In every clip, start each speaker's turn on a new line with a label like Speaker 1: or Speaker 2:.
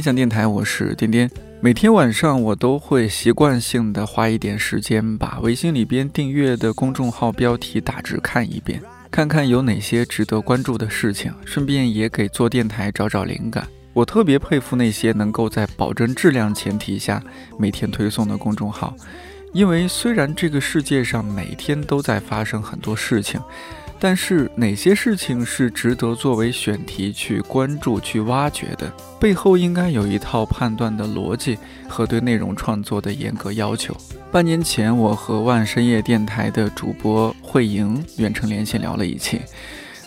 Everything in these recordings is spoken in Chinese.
Speaker 1: 分享电台，我是颠颠。每天晚上我都会习惯性的花一点时间，把微信里边订阅的公众号标题大致看一遍，看看有哪些值得关注的事情，顺便也给做电台找找灵感。我特别佩服那些能够在保证质量前提下每天推送的公众号，因为虽然这个世界上每天都在发生很多事情。但是哪些事情是值得作为选题去关注、去挖掘的？背后应该有一套判断的逻辑和对内容创作的严格要求。半年前，我和万深夜电台的主播慧莹远程连线聊了一期，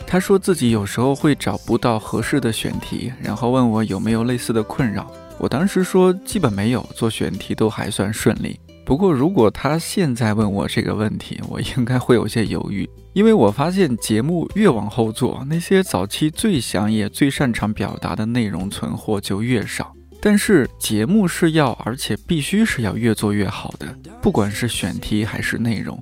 Speaker 1: 她说自己有时候会找不到合适的选题，然后问我有没有类似的困扰。我当时说基本没有，做选题都还算顺利。不过，如果他现在问我这个问题，我应该会有些犹豫，因为我发现节目越往后做，那些早期最想也最擅长表达的内容存货就越少。但是节目是要，而且必须是要越做越好的，不管是选题还是内容，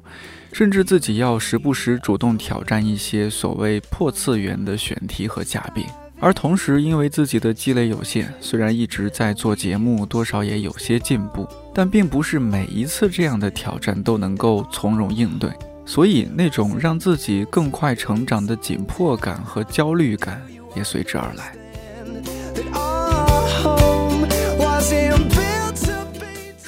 Speaker 1: 甚至自己要时不时主动挑战一些所谓破次元的选题和嘉宾。而同时，因为自己的积累有限，虽然一直在做节目，多少也有些进步，但并不是每一次这样的挑战都能够从容应对，所以那种让自己更快成长的紧迫感和焦虑感也随之而来。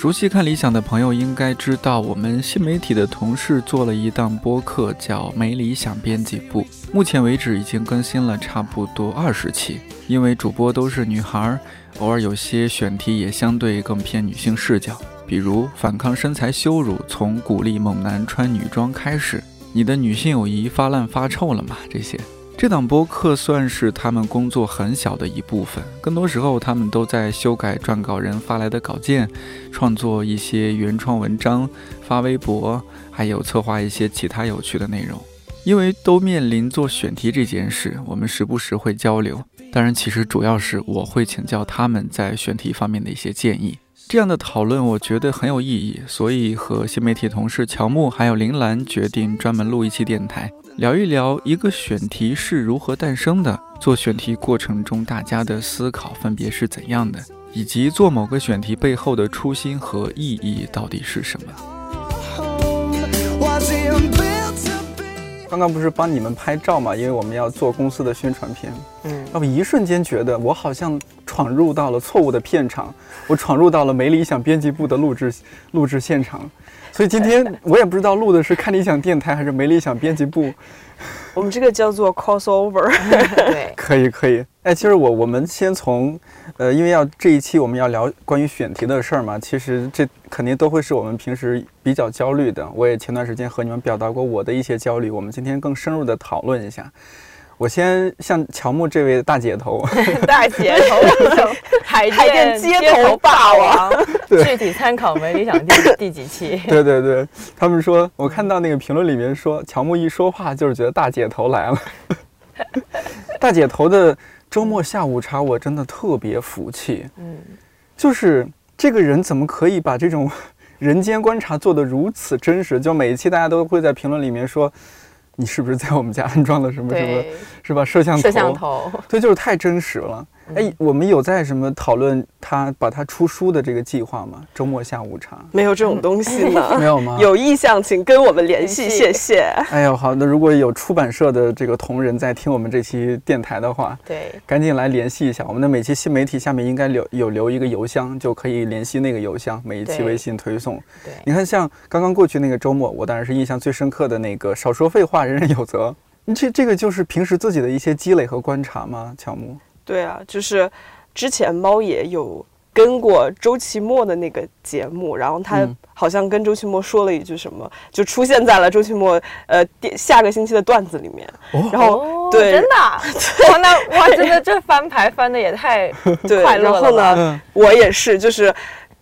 Speaker 1: 熟悉看理想的朋友应该知道，我们新媒体的同事做了一档播客，叫《没理想编辑部》。目前为止已经更新了差不多二十期，因为主播都是女孩，偶尔有些选题也相对更偏女性视角，比如反抗身材羞辱，从鼓励猛男穿女装开始，你的女性友谊发烂发臭了吗？这些。这档播客算是他们工作很小的一部分，更多时候他们都在修改撰稿人发来的稿件，创作一些原创文章，发微博，还有策划一些其他有趣的内容。因为都面临做选题这件事，我们时不时会交流。当然，其实主要是我会请教他们在选题方面的一些建议。这样的讨论我觉得很有意义，所以和新媒体同事乔木还有林兰决定专门录一期电台，聊一聊一个选题是如何诞生的，做选题过程中大家的思考分别是怎样的，以及做某个选题背后的初心和意义到底是什么。
Speaker 2: 刚刚不是帮你们拍照嘛？因为我们要做公司的宣传片。
Speaker 3: 嗯，
Speaker 2: 我一瞬间觉得我好像闯入到了错误的片场，我闯入到了没理想编辑部的录制录制现场。所以今天我也不知道录的是看理想电台还是没理想编辑部。
Speaker 3: 我们这个叫做 crossover。
Speaker 4: 对，
Speaker 2: 可以可以，哎，其实我我们先从，呃，因为要这一期我们要聊关于选题的事儿嘛，其实这肯定都会是我们平时比较焦虑的。我也前段时间和你们表达过我的一些焦虑，我们今天更深入的讨论一下。我先向乔木这位大姐头，
Speaker 4: 大姐头海
Speaker 3: 海淀
Speaker 4: 淀
Speaker 3: 街头霸王，
Speaker 4: 具体参考没理想第第几期？
Speaker 2: 对对对，他们说，我看到那个评论里面说，乔木一说话就是觉得大姐头来了。大姐头的周末下午茶，我真的特别服气。
Speaker 4: 嗯，
Speaker 2: 就是这个人怎么可以把这种人间观察做得如此真实？就每一期大家都会在评论里面说，你是不是在我们家安装了什么什么，是吧？摄像头，
Speaker 4: 摄像头，
Speaker 2: 对，就是太真实了。哎，我们有在什么讨论他把他出书的这个计划吗？周末下午茶
Speaker 3: 没有这种东西呢。
Speaker 2: 没有吗？
Speaker 3: 有意向请跟我们联系，谢谢。
Speaker 2: 哎呦，好那，如果有出版社的这个同仁在听我们这期电台的话，
Speaker 4: 对，
Speaker 2: 赶紧来联系一下。我们的每期新媒体下面应该留有留一个邮箱，就可以联系那个邮箱，每一期微信推送。
Speaker 4: 对
Speaker 2: 你看，像刚刚过去那个周末，我当然是印象最深刻的那个“少说废话，人人有责”。这这个就是平时自己的一些积累和观察吗？乔木，
Speaker 3: 对啊，就是之前猫爷有跟过周奇墨的那个节目，然后他
Speaker 2: 嗯
Speaker 3: 好像跟周奇墨说了一句什么，就出现在了周奇墨呃第下个星期的段子里面。然后、
Speaker 4: 哦
Speaker 3: 对
Speaker 4: 真的啊，哇，那哇，真的这翻牌翻的也太
Speaker 3: 对，
Speaker 4: 快乐了
Speaker 3: 然后
Speaker 4: 吧
Speaker 3: 呢，我也是，就是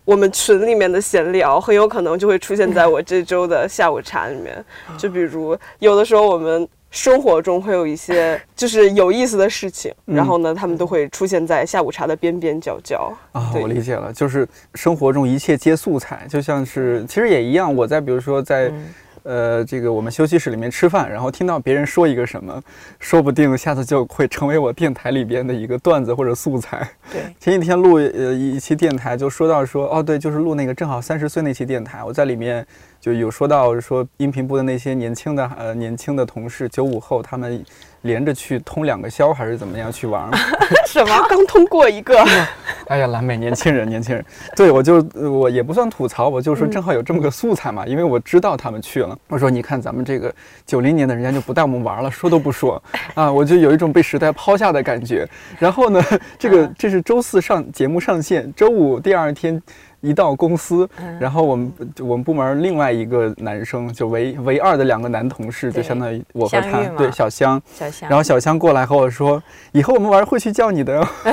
Speaker 3: 我们群里面的闲聊，很有可能就会出现在我这周的下午茶里面。就比如有的时候我们生活中会有一些 就是有意思的事情，
Speaker 1: 嗯
Speaker 3: 然后呢，他们都会出现在下午茶的边边角角。
Speaker 1: 啊，我理解了，就是生活中一切皆素材，就像是其实也一样。我在比如说在、
Speaker 4: 嗯
Speaker 1: 呃这个我们休息室里面吃饭，然后听到别人说一个什么，说不定下次就会成为我电台里边的一个段子或者素材。
Speaker 4: 对，
Speaker 1: 前几天录呃一期电台，就说到说哦对，就是录那个正好三十岁那期电台，我在里面就有说到说音频部的那些年轻的呃年轻的同事，九五后他们连着去通两个宵还是怎么样去玩儿。
Speaker 4: 什
Speaker 3: 么刚通过一个，
Speaker 1: 哎呀，蓝莓年轻人，年轻人，对我就呃我也不算吐槽，我就说正好有这么个素材嘛，因为我知道他们去了。我说你看咱们这个九零年的人家就不带我们玩了，说都不说啊，我就有一种被时代抛下的感觉。然后呢，这个这是周四上节目上线，周五第二天。一到公司，然后我们我们部门另外一个男生，就唯唯二的两个男同事，就相当于我和他对小香，
Speaker 4: 小香，
Speaker 1: 然后小香过来和我说，以后我们玩会去叫你的哟。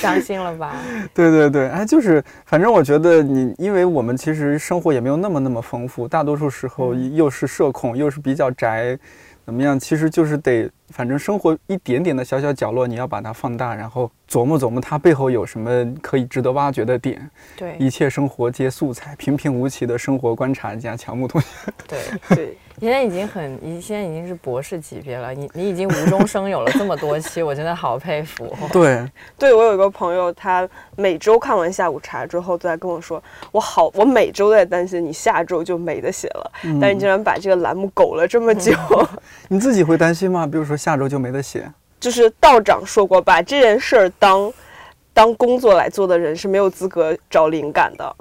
Speaker 4: 伤心了吧？
Speaker 1: 对对对，哎，就是，反正我觉得你，因为我们其实生活也没有那么那么丰富，大多数时候又是社恐，又是比较宅，怎么样？其实就是得，反正生活一点点的小小角落，你要把它放大，然后琢磨琢磨它背后有什么可以值得挖掘的点。
Speaker 4: 对
Speaker 1: 一切生活皆素材，平平无奇的生活观察家乔木同学。
Speaker 4: 对，
Speaker 3: 对，
Speaker 4: 你现在已经很，你现在已经是博士级别了，你你已经无中生有了这么多期，我真的好佩服。
Speaker 1: 对，
Speaker 3: 对我有一个朋友，他每周看完下午茶之后，都在跟我说，我好，我每周都在担心你下周就没得写了，但是你竟然把这个栏目苟了这么久。
Speaker 1: 你自己会担心吗？比如说下周就没得写。
Speaker 3: 就是道长说过，把这件事儿当当工作来做的人是没有资格找灵感的。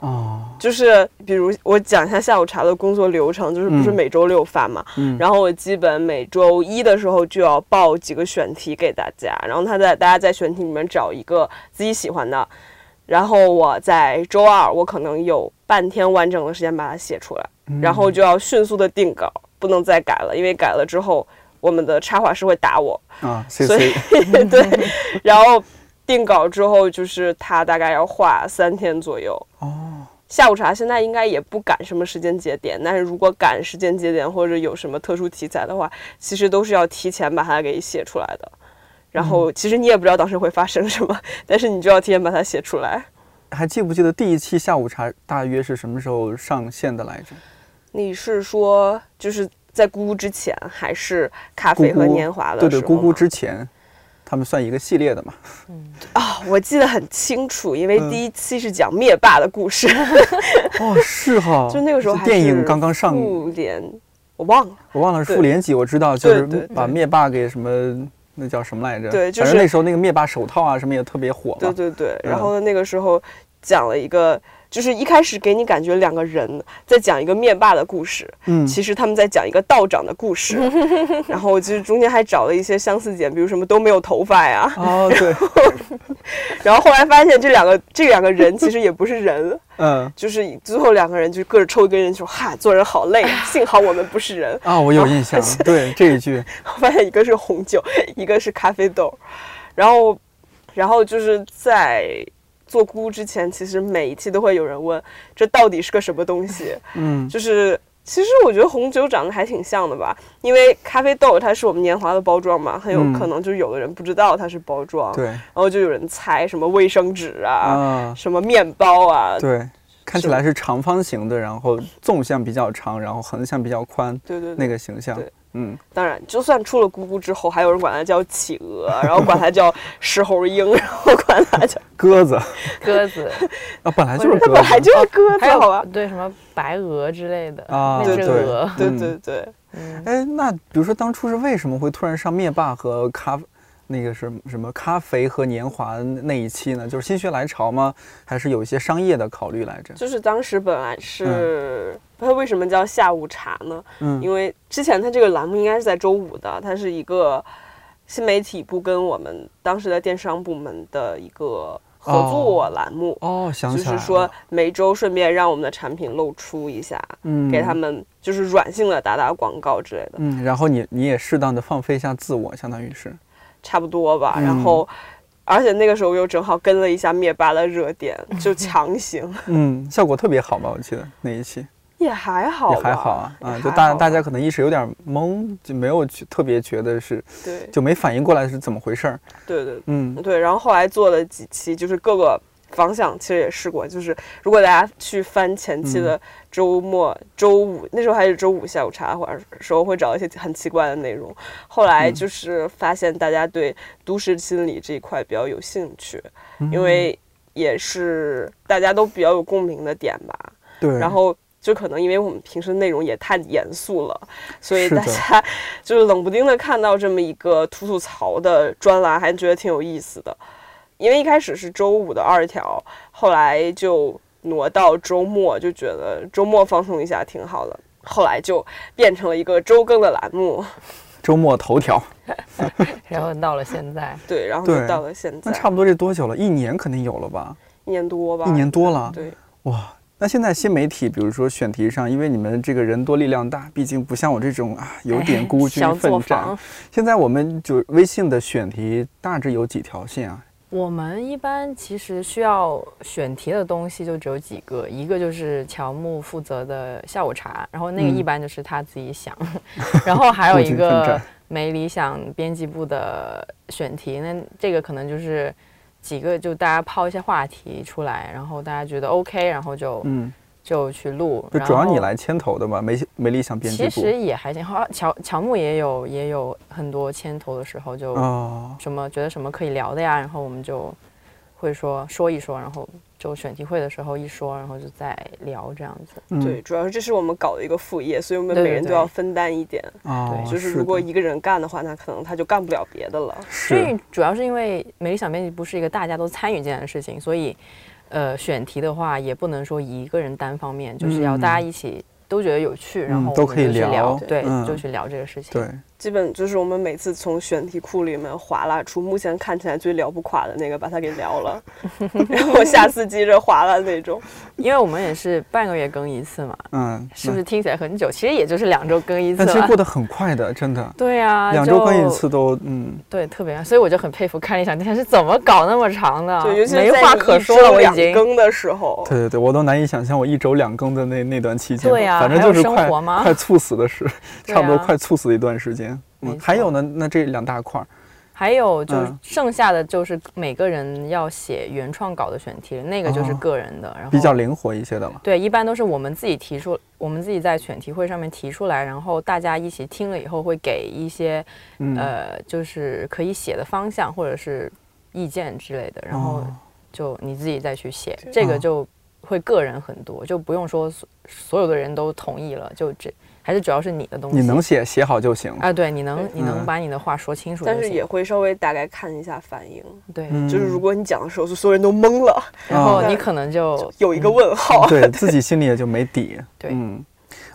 Speaker 1: 哦，
Speaker 3: 就是比如我讲一下下午茶的工作流程，就是不是
Speaker 1: 嗯。
Speaker 3: 每周六发嘛，
Speaker 1: 嗯。
Speaker 3: 然后我基本每周一的时候就要报几个选题给大家，然后他在大家在选题里面找一个自己喜欢的，然后我在周二我可能有半天完整的时间把它写出来，然后就要迅速的定稿，不能再改了，因为改了之后我们的插画师会打我，
Speaker 1: 啊
Speaker 3: 所以 对，然后定稿之后就是他大概要画三天左右。
Speaker 1: 哦，
Speaker 3: 下午茶现在应该也不赶什么时间节点，但是如果赶时间节点或者有什么特殊题材的话，其实都是要提前把它给写出来的。然后其实你也不知道当时会发生什么，但是你就要提前把它写出来。
Speaker 1: 还记不记得第一期下午茶大约是什么时候上线的来着？
Speaker 3: 你是说就是在咕咕之前，还是咖啡和年华的
Speaker 1: 对对，
Speaker 3: 时候吗
Speaker 1: 咕咕之前，他们算一个系列的嘛。
Speaker 3: 啊、我记得很清楚，因为
Speaker 1: 嗯
Speaker 3: 第一期是讲灭霸的故事，
Speaker 1: 哦，是哈，
Speaker 3: 就那个时候还
Speaker 1: 电影刚刚上，
Speaker 3: 复联，我忘了。
Speaker 1: 我忘了是复联几，我知道就是把灭霸给什么。那叫什么来着？
Speaker 3: 对就是
Speaker 1: 反正那时候那个灭霸手套啊什么也特别火嘛。
Speaker 3: 对对对，
Speaker 1: 嗯
Speaker 3: 然后那个时候讲了一个，就是一开始给你感觉两个人在讲一个灭霸的故事，
Speaker 1: 嗯，
Speaker 3: 其实他们在讲一个道长的故事。然后其实中间还找了一些相似点，比如什么都没有头发呀。
Speaker 1: 哦对，
Speaker 3: 然后后来发现这两个这两个人其实也不是人，
Speaker 1: 嗯
Speaker 3: 就是最后两个人就各自抽一根烟说：“哈，做人好累啊，幸好我们不是人。”
Speaker 1: 啊，我有印象，对这一句，我
Speaker 3: 发现一个是红酒，一个是咖啡豆，然后，然后就是在做菇之前，其实每一期都会有人问这到底是个什么东西，
Speaker 1: 嗯。
Speaker 3: 就是。其实我觉得红酒长得还挺像的吧，因为咖啡豆它是我们年华的包装嘛，很有
Speaker 1: 嗯。
Speaker 3: 可能就有的人不知道它是包装，
Speaker 1: 对。
Speaker 3: 然后就有人猜什么卫生纸啊，
Speaker 1: 啊，
Speaker 3: 什么面包啊，
Speaker 1: 对，看起来是长方形的，然后纵向比较长，然后横向比较宽，
Speaker 3: 对对对。
Speaker 1: 那个形象。
Speaker 3: 对，
Speaker 1: 嗯，
Speaker 3: 当然，就算出了咕咕之后，还有人管它叫企鹅，然后管它叫石猴鹰，然后管它叫
Speaker 1: 鸽子。
Speaker 4: 鸽子，
Speaker 1: 啊，本来就是鸽
Speaker 3: 它本来，就是鸽子，
Speaker 4: 还有
Speaker 3: 好吧？
Speaker 4: 对什么白鹅之类的
Speaker 1: 啊
Speaker 4: 那只
Speaker 1: 对
Speaker 4: 鹅，
Speaker 3: 对。
Speaker 1: 嗯
Speaker 3: 对对，
Speaker 4: 嗯，
Speaker 1: 哎，那比如说当初是为什么会突然上灭霸和咖那个什么什么咖啡和年华那一期呢？就是心血来潮吗？还是有一些商业的考虑来着？
Speaker 3: 就是当时本来是它为什么叫下午茶呢？
Speaker 1: 嗯
Speaker 3: 因为之前它这个栏目应该是在周五的，它是一个新媒体部跟我们当时的电商部门的一个合作栏目。
Speaker 1: 哦，想起来，
Speaker 3: 就是说，每周顺便让我们的产品露出一下，
Speaker 1: 嗯，
Speaker 3: 给他们就是软性的打打广告之类的。
Speaker 1: 嗯，然后你你也适当的放飞一下自我，相当于是，
Speaker 3: 差不多吧。
Speaker 1: 嗯
Speaker 3: 然后，而且那个时候又正好跟了一下灭霸的热点，就强行。
Speaker 1: 嗯，效果特别好吧？我记得那一期，
Speaker 3: 也还好，
Speaker 1: 也还好啊，啊，就大大家可能一时有点懵，就没有去特别觉得是，
Speaker 3: 对
Speaker 1: 就没反应过来是怎么回事儿。
Speaker 3: 对对
Speaker 1: 嗯
Speaker 3: 对，然后后来做了几期，就是各个方向其实也试过，就是如果大家去翻前期
Speaker 1: 嗯
Speaker 3: 的周末、周五，那时候还是周五下午茶或者时候会找一些很奇怪的内容。后来
Speaker 1: 嗯
Speaker 3: 就是发现大家对都市心理这一块比较有兴趣，
Speaker 1: 嗯
Speaker 3: 因为也是大家都比较有共鸣的点吧。
Speaker 1: 对，
Speaker 3: 然后就可能因为我们平时内容也太严肃了，所以大家 就是冷不丁的看到这么一个吐吐槽的专栏，还觉得挺有意思的。因为一开始是周五的二条，后来就挪到周末，就觉得周末放松一下挺好的。后来就变成了一个周更的栏目，
Speaker 1: 周末头条，
Speaker 4: 然后到了现在，
Speaker 3: 对，然后就到了现在
Speaker 1: 那差不多这多久了？一年肯定有了吧？
Speaker 3: 一年多吧，
Speaker 1: 一年多了。
Speaker 3: 对，
Speaker 1: 哇，那现在新媒体，比如说选题上，因为你们这个人多力量大，毕竟不像我这种啊有点孤军奋战。现在我们就微信的选题大致有几条线啊？
Speaker 4: 我们一般其实需要选题的东西就只有几个，一个就是乔木负责的下午茶，然后那个
Speaker 1: 嗯。
Speaker 4: 一般就是他自己想，然后还有一个没理想编辑部的选题，那这个可能就是几个就大家抛一些话题出来，然后大家觉得 OK，然后就、
Speaker 1: 嗯，
Speaker 4: 就去录。
Speaker 1: 就主要你来牵头的嘛？没没理想编辑部。
Speaker 4: 其实也还行，好像乔乔木也有也有很多牵头的时候就。
Speaker 1: 哦，
Speaker 4: 什么觉得什么可以聊的呀，然后我们就会说说一说，然后就选题会的时候一说，然后就再聊这样子。
Speaker 1: 嗯
Speaker 3: 对，，主要是这是我们搞的一个副业，所以我们每人都要分担一点。
Speaker 1: 哦，
Speaker 4: 对
Speaker 3: 就是如果一个人干的话，那可能他就干不了别的了。
Speaker 4: 所以
Speaker 1: 是
Speaker 4: 主要是因为美理想编辑部是一个大家都参与进来的事情，所以呃选题的话也不能说一个人单方面，就是要大家一起都觉得有趣，然
Speaker 1: 嗯
Speaker 4: 后我们
Speaker 1: 都可以聊
Speaker 4: 就去聊，对，
Speaker 1: 嗯。
Speaker 4: 就去聊这个事情。
Speaker 1: 对，
Speaker 3: 基本就是我们每次从选题库里面划拉出目前看起来最聊不垮的那个，把它给聊了，然后下次接着划拉那种。
Speaker 4: 因为我们也是半个月更一次嘛，
Speaker 1: 嗯，
Speaker 4: 是不是听起来很久？其实也就是两周更一次了
Speaker 1: 但其实过。得很快的，真的，
Speaker 4: 对啊，
Speaker 1: 两周更一次都，嗯，
Speaker 4: 对，特别，所以我就很佩服看理想电台是怎么搞那么长的，
Speaker 3: 对，尤其
Speaker 4: 没
Speaker 3: 是在你一
Speaker 4: 话可说了，我已经。
Speaker 3: 更的时候，
Speaker 1: 对对对，我都难以想象我一周两更的那那段期间，
Speaker 4: 对呀
Speaker 1: 反正
Speaker 4: 还有
Speaker 1: 就是快
Speaker 4: 生活吗
Speaker 1: 快猝死的时，差不多
Speaker 4: 啊
Speaker 1: 快猝死的一段时间。嗯，还有呢，那这两大块儿，
Speaker 4: 还有就是
Speaker 1: 嗯。
Speaker 4: 剩下的就是每个人要写原创稿的选题，那个就是
Speaker 1: 哦
Speaker 4: 个人的，然后
Speaker 1: 比较灵活一些的了。
Speaker 4: 对，一般都是我们自己提出，我们自己在选题会上面提出来，然后大家一起听了以后会给一些、
Speaker 1: 嗯，
Speaker 4: 呃，就是可以写的方向或者是意见之类的，然后
Speaker 1: 哦。
Speaker 4: 就你自己再去写，
Speaker 1: 哦
Speaker 4: 这个就会个人很多，就不用说所所有的人都同意了，就这还是主要是你的东西。
Speaker 1: 你能写写好就行。
Speaker 4: 啊？对，你能你能
Speaker 1: 嗯
Speaker 4: 把你的话说清楚
Speaker 3: 但是也会稍微大概看一下反应。
Speaker 4: 对，
Speaker 1: 嗯
Speaker 3: 就是如果你讲的时候，就所有人都懵了，
Speaker 4: 然后
Speaker 1: 哦
Speaker 4: 你可能就
Speaker 3: 有一个问号。
Speaker 1: 对 自己心里也就没底。
Speaker 4: 对
Speaker 1: 嗯。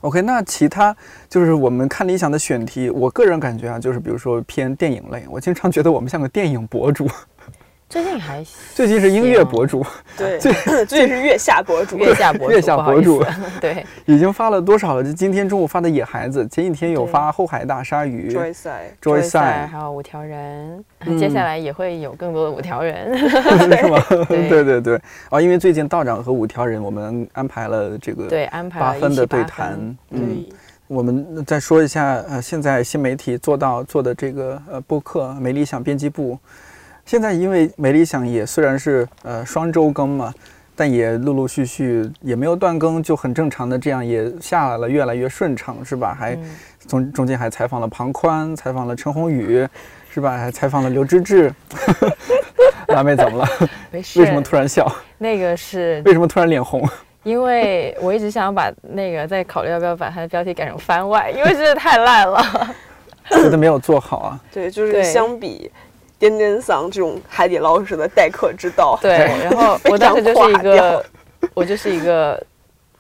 Speaker 1: OK，那其他就是我们看理想的选题，我个人感觉啊，就是比如说偏电影类，我经常觉得我们像个电影博主，
Speaker 4: 最近还
Speaker 1: 最近是音乐博主，
Speaker 3: 对，最近是月下博主，
Speaker 4: 月下博主，
Speaker 1: 月下博主。
Speaker 4: 对，
Speaker 1: 已经发了多少了？就今天中午发的《野孩子》，前几天有发《后海大鲨鱼》，Joyce，Joyce，
Speaker 4: 还有五条人，
Speaker 1: 嗯。
Speaker 4: 接下来也会有更多的五条人。
Speaker 1: 是吗？
Speaker 4: 对。
Speaker 1: 对对对，哦，因为最近道长和五条人，我们安排了这个
Speaker 4: 对，安排了
Speaker 1: 八分的对谈。嗯，我们再说一下，呃，现在新媒体做到做的这个呃播客没理想编辑部，现在因为美理想也虽然是呃双周更嘛，但也陆陆续续也没有断更，就很正常的这样也下来了，越来越顺畅，是吧？还
Speaker 4: 嗯
Speaker 1: 中中间还采访了庞宽，采访了陈宏宇，是吧？还采访了刘芝芝。辣妹怎么了？
Speaker 4: 没事。
Speaker 1: 为什么突然笑？
Speaker 4: 那个是
Speaker 1: 为什么突然脸红？
Speaker 4: 因为我一直想把那个在考虑要不要把它的标题改成番外，因为真的太烂了。
Speaker 1: 觉得没有做好啊。
Speaker 3: 对，就是相比颠颠桑这种海底捞式的待客之道，
Speaker 4: 对，然后我当时就是一个，我就是一个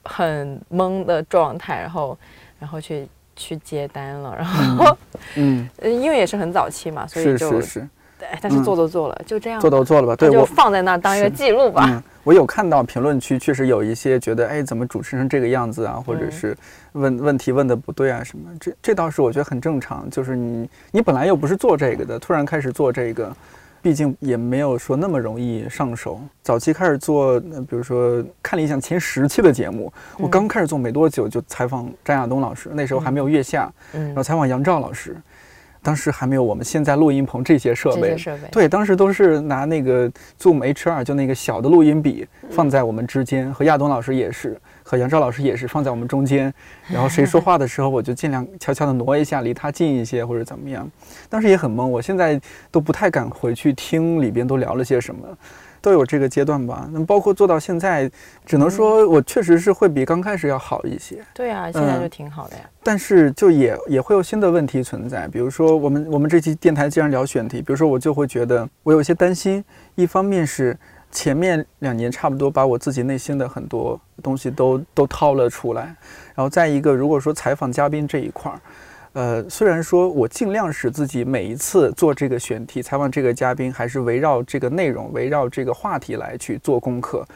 Speaker 4: 很懵的状态，然后然后去去接单了，然后、
Speaker 1: 嗯，
Speaker 4: 呃 因为也是很早期嘛，所以
Speaker 1: 是
Speaker 4: 就是
Speaker 1: 是，
Speaker 4: 哎但是
Speaker 1: 嗯
Speaker 4: 做都做了，就这样吧，
Speaker 1: 做都做了吧？对我
Speaker 4: 放在那儿当一个记录吧。
Speaker 1: 嗯，我有看到评论区，确实有一些觉得，哎，怎么主持成这个样子啊，或者
Speaker 4: 嗯
Speaker 1: 是问问题问的不对啊什么，这这倒是我觉得很正常。就是你你本来又不是做这个的，突然开始做这个，毕竟也没有说那么容易上手。早期开始做，呃比如说看理想前十期的节目，我刚开始做没多久就采访张亚东老师，那时候还没有月下，
Speaker 4: 嗯
Speaker 1: 然后采访杨照老师，当时还没有我们现在录音棚这些设备，
Speaker 4: 设备，
Speaker 1: 对，当时都是拿那个 Zoom H2，就那个小的录音笔放在我们之间，和亚东老师也是，和杨照老师也是放在我们中间。然后谁说话的时候，我就尽量悄悄的挪一下，离他近一些，或者怎么样。当时也很懵，我现在都不太敢回去听里边都聊了些什么。都有这个阶段吧，那么包括做到现在，只能说我确实是会比刚开始要好一些。
Speaker 4: 对啊，现在
Speaker 1: 嗯
Speaker 4: 就挺好的呀。
Speaker 1: 但是就也也会有新的问题存在，比如说我们我们这期电台既然聊选题，比如说我就会觉得我有一些担心，一方面是前面两年差不多把我自己内心的很多东西都都掏了出来，然后再一个如果说采访嘉宾这一块儿。呃，虽然说我尽量使自己每一次做这个选题、采访这个嘉宾，还是围绕这个内容、围绕这个话题来去做功课，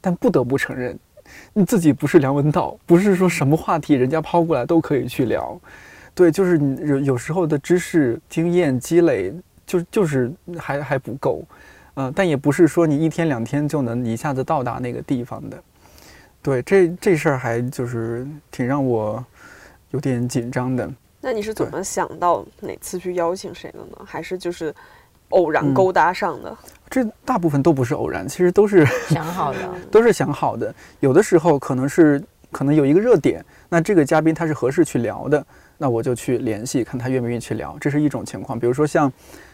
Speaker 1: 但不得不承认，你自己不是梁文道，不是说什么话题人家抛过来都可以去聊。对，就是你有有时候的知识经验积累，就就是还还不够，呃，但也不是说你一天两天就能一下子到达那个地方的。对，这这事儿还就是挺让我有点紧张的。
Speaker 3: 那你是怎么想到哪次去邀请谁的呢？还是就是偶然
Speaker 1: 嗯
Speaker 3: 勾搭上的？
Speaker 1: 这大部分都不是偶然，其实都是
Speaker 4: 想好的，
Speaker 1: 都是想好的。有的时候可能是可能有一个热点，那这个嘉宾他是合适去聊的，那我就去联系，看他愿不愿意去聊，这是一种情况。比如说像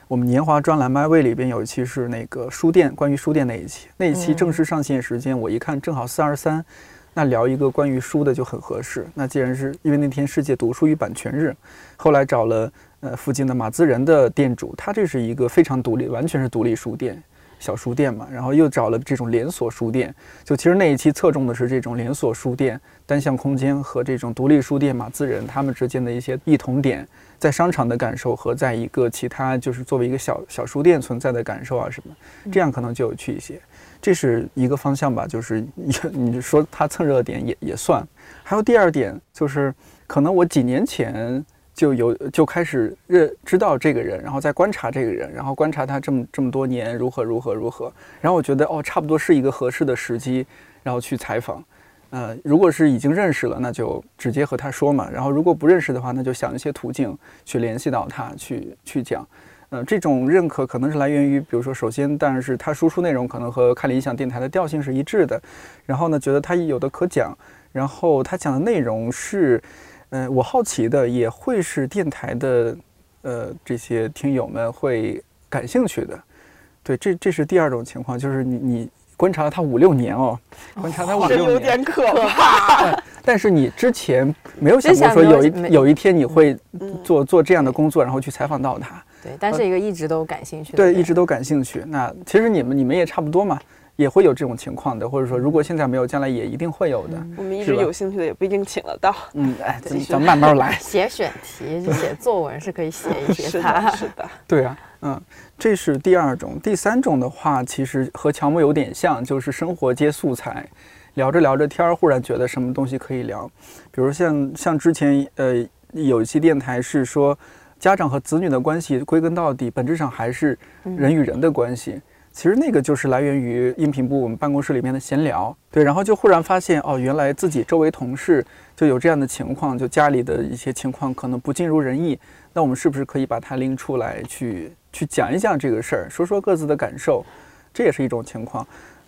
Speaker 1: 我们年华专栏《麦位》里边有一期是那个书店，关于书店那一期，那一期
Speaker 4: 嗯
Speaker 1: 正式上线时间，我一看正好四二三。那聊一个关于书的就很合适。那既然是因为那天世界读书与版权日，后来找了呃附近的马自人的店主，他这是一个非常独立，完全是独立书店。小书店嘛，然后又找了这种连锁书店，就其实那一期侧重的是这种连锁书店、单向空间和这种独立书店马自人他们之间的一些异同点，在商场的感受和在一个其他就是作为一个小小书店存在的感受啊什么，这样可能就有趣一些。这是一个方向吧，就是你 说他蹭热点也也算。还有第二点就是，可能我几年前就有就开始认知道这个人，然后再观察这个人，然后观察他这么这么多年如何如何如何，然后我觉得哦，差不多是一个合适的时机，然后去采访。呃，如果是已经认识了，那就直接和他说嘛。然后如果不认识的话，那就想一些途径去联系到他，去去讲。呃，这种认可可能是来源于，比如说，首先当然是他输出内容可能和看理想电台的调性是一致的，然后呢，觉得他有的可讲，然后他讲的内容是，呃，我好奇的，也会是电台的，呃，这些听友们会感兴趣的。对，这这是第二种情况，就是你你观察了他五六年哦，观察他五
Speaker 3: 这有
Speaker 1: 六年，
Speaker 3: 点可怕。
Speaker 1: 但是你之前没有想过说有一
Speaker 4: 有
Speaker 1: 一天你会
Speaker 3: 嗯
Speaker 1: 做做这样的工作，然后去采访到他。
Speaker 4: 对，但是一个一直都感兴趣的
Speaker 1: 对，一直都感兴趣。那其实你们你们也差不多嘛，也会有这种情况的，或者说如果现在没有，将来也一定会有的。
Speaker 3: 我们一直有兴趣的也不一定请得到。
Speaker 1: 嗯，哎，咱慢慢来。
Speaker 4: 写选题、就写 作文是可以写一写
Speaker 3: 的，。是的。
Speaker 1: 对啊，嗯，这是第二种。第三种的话，其实和乔木有点像，就是生活接素材，聊着聊着天儿，忽然觉得什么东西可以聊。比如像像之前呃有一期电台是说，家长和子女的关系归根到底本质上还是人与人的关系。其实那个就是来源于音频部我们办公室里面的闲聊，对，然后就忽然发现哦，原来自己周围同事就有这样的情况，就家里的一些情况可能不尽如人意，那我们是不是可以把它拎出来去去讲一讲这个事儿，说说各自的感受，这也是一种情况。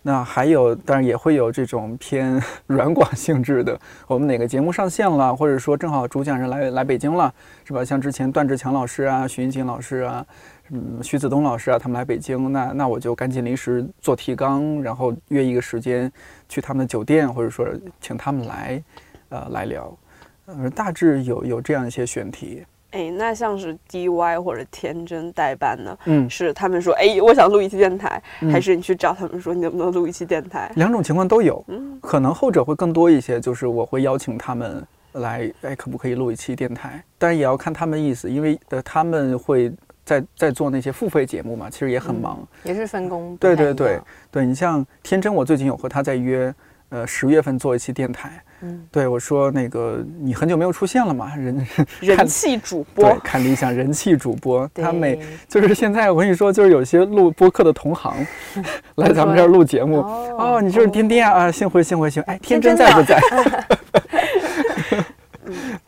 Speaker 1: 那还有，当然也会有这种偏 软广性质的，我们哪个节目上线了，或者说正好主讲人来来北京了，是吧？像之前段志强老师啊、徐云锦老师啊、嗯徐子东老师啊，他们来北京，那那我就赶紧临时做提纲，然后约一个时间去他们的酒店，或者说请他们来，呃，来聊。呃，大致有有这样一些选题，
Speaker 3: 哎，那像是 DY 或者天真代班呢？
Speaker 1: 嗯，
Speaker 3: 是他们说，哎，我想录一期电台，
Speaker 1: 嗯
Speaker 3: 还是你去找他们说，你能不能录一期电台？
Speaker 1: 两种情况都有，
Speaker 3: 嗯，
Speaker 1: 可能后者会更多一些，就是我会邀请他们来，哎，可不可以录一期电台？但也要看他们意思，因为呃他们会在在做那些付费节目嘛，其实也很忙。
Speaker 4: 也是分工
Speaker 1: 对对对对你像天真，我最近有和他在约，呃十月份做一期电台。
Speaker 4: 嗯，
Speaker 1: 对我说那个你很久没有出现了嘛，人
Speaker 3: 人气主
Speaker 1: 对
Speaker 3: 播，
Speaker 1: 看理想人气主播，他每就是现在我跟你说，就是有些录播客的同行 来咱们这儿录节目，
Speaker 4: 哦
Speaker 1: 哦，你就是丁丁啊，啊幸会幸会幸会，哎，天真
Speaker 4: 天真
Speaker 1: 在不在？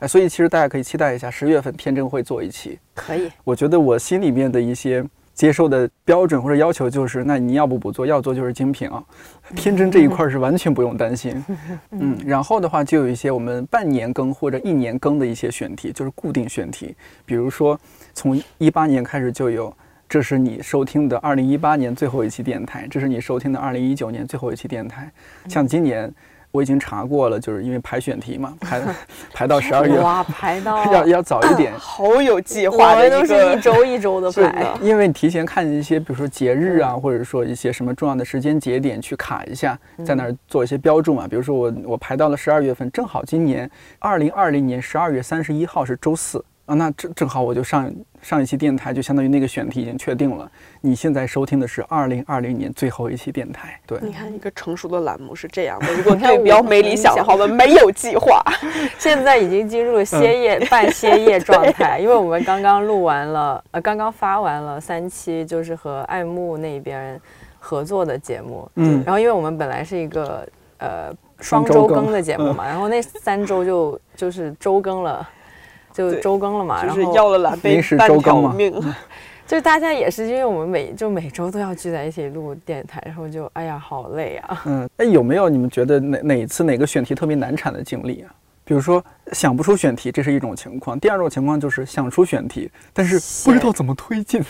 Speaker 1: 哎，所以其实大家可以期待一下，十月份天真会做一期。
Speaker 4: 可以，
Speaker 1: 我觉得我心里面的一些接受的标准或者要求就是，那你要不不做，要做就是精品啊。天真这一块儿是完全不用担心。嗯，然后的话就有一些我们半年更或者一年更的一些选题，就是固定选题，比如说从一八年开始就有。这是你收听的二零一八年最后一期电台，这是你收听的二零一九年最后一期电台。像今年我已经查过了，就是因为排选题嘛，排排到十二月，
Speaker 4: 哇，排到
Speaker 1: 要要早一点。
Speaker 3: 好有计划的
Speaker 4: 们都是
Speaker 3: 一
Speaker 4: 周一周的排，
Speaker 1: 因为你提前看一些，比如说节日啊，或者说一些什么重要的时间节点去卡一下，在那儿做一些标注嘛。比如说我我排到了十二月份，正好今年二零二零年十二月三十一号是周四啊，那正正好我就上上一期电台，就相当于那个选题已经确定了。你现在收听的是二零二零年最后一期电台，对，
Speaker 3: 你看，一个成熟的栏目是这样的。如果
Speaker 4: 你看
Speaker 3: 对标没理想的话，我们没有计划。
Speaker 4: 现在已经进入了歇业、半歇业状态，因为我们刚刚录完了，呃，刚刚发完了三期，就是和爱慕那边合作的节目。
Speaker 1: 嗯
Speaker 4: 然后，因为我们本来是一个呃双
Speaker 1: 双周更
Speaker 4: 周更的节目嘛，然后那三周就就是周更了，就周更了嘛。
Speaker 3: 就是
Speaker 4: 然后
Speaker 3: 要了蓝贝
Speaker 1: 临时
Speaker 3: 半
Speaker 1: 周更嘛
Speaker 3: 条命。
Speaker 4: 就大家也是因为我们每就每周都要聚在一起录电台，然后就哎呀好累啊。
Speaker 1: 嗯，哎，有没有你们觉得哪哪一次哪个选题特别难产的经历啊？比如说想不出选题，这是一种情况；第二种情况就是想出选题，但是不知道怎么推进。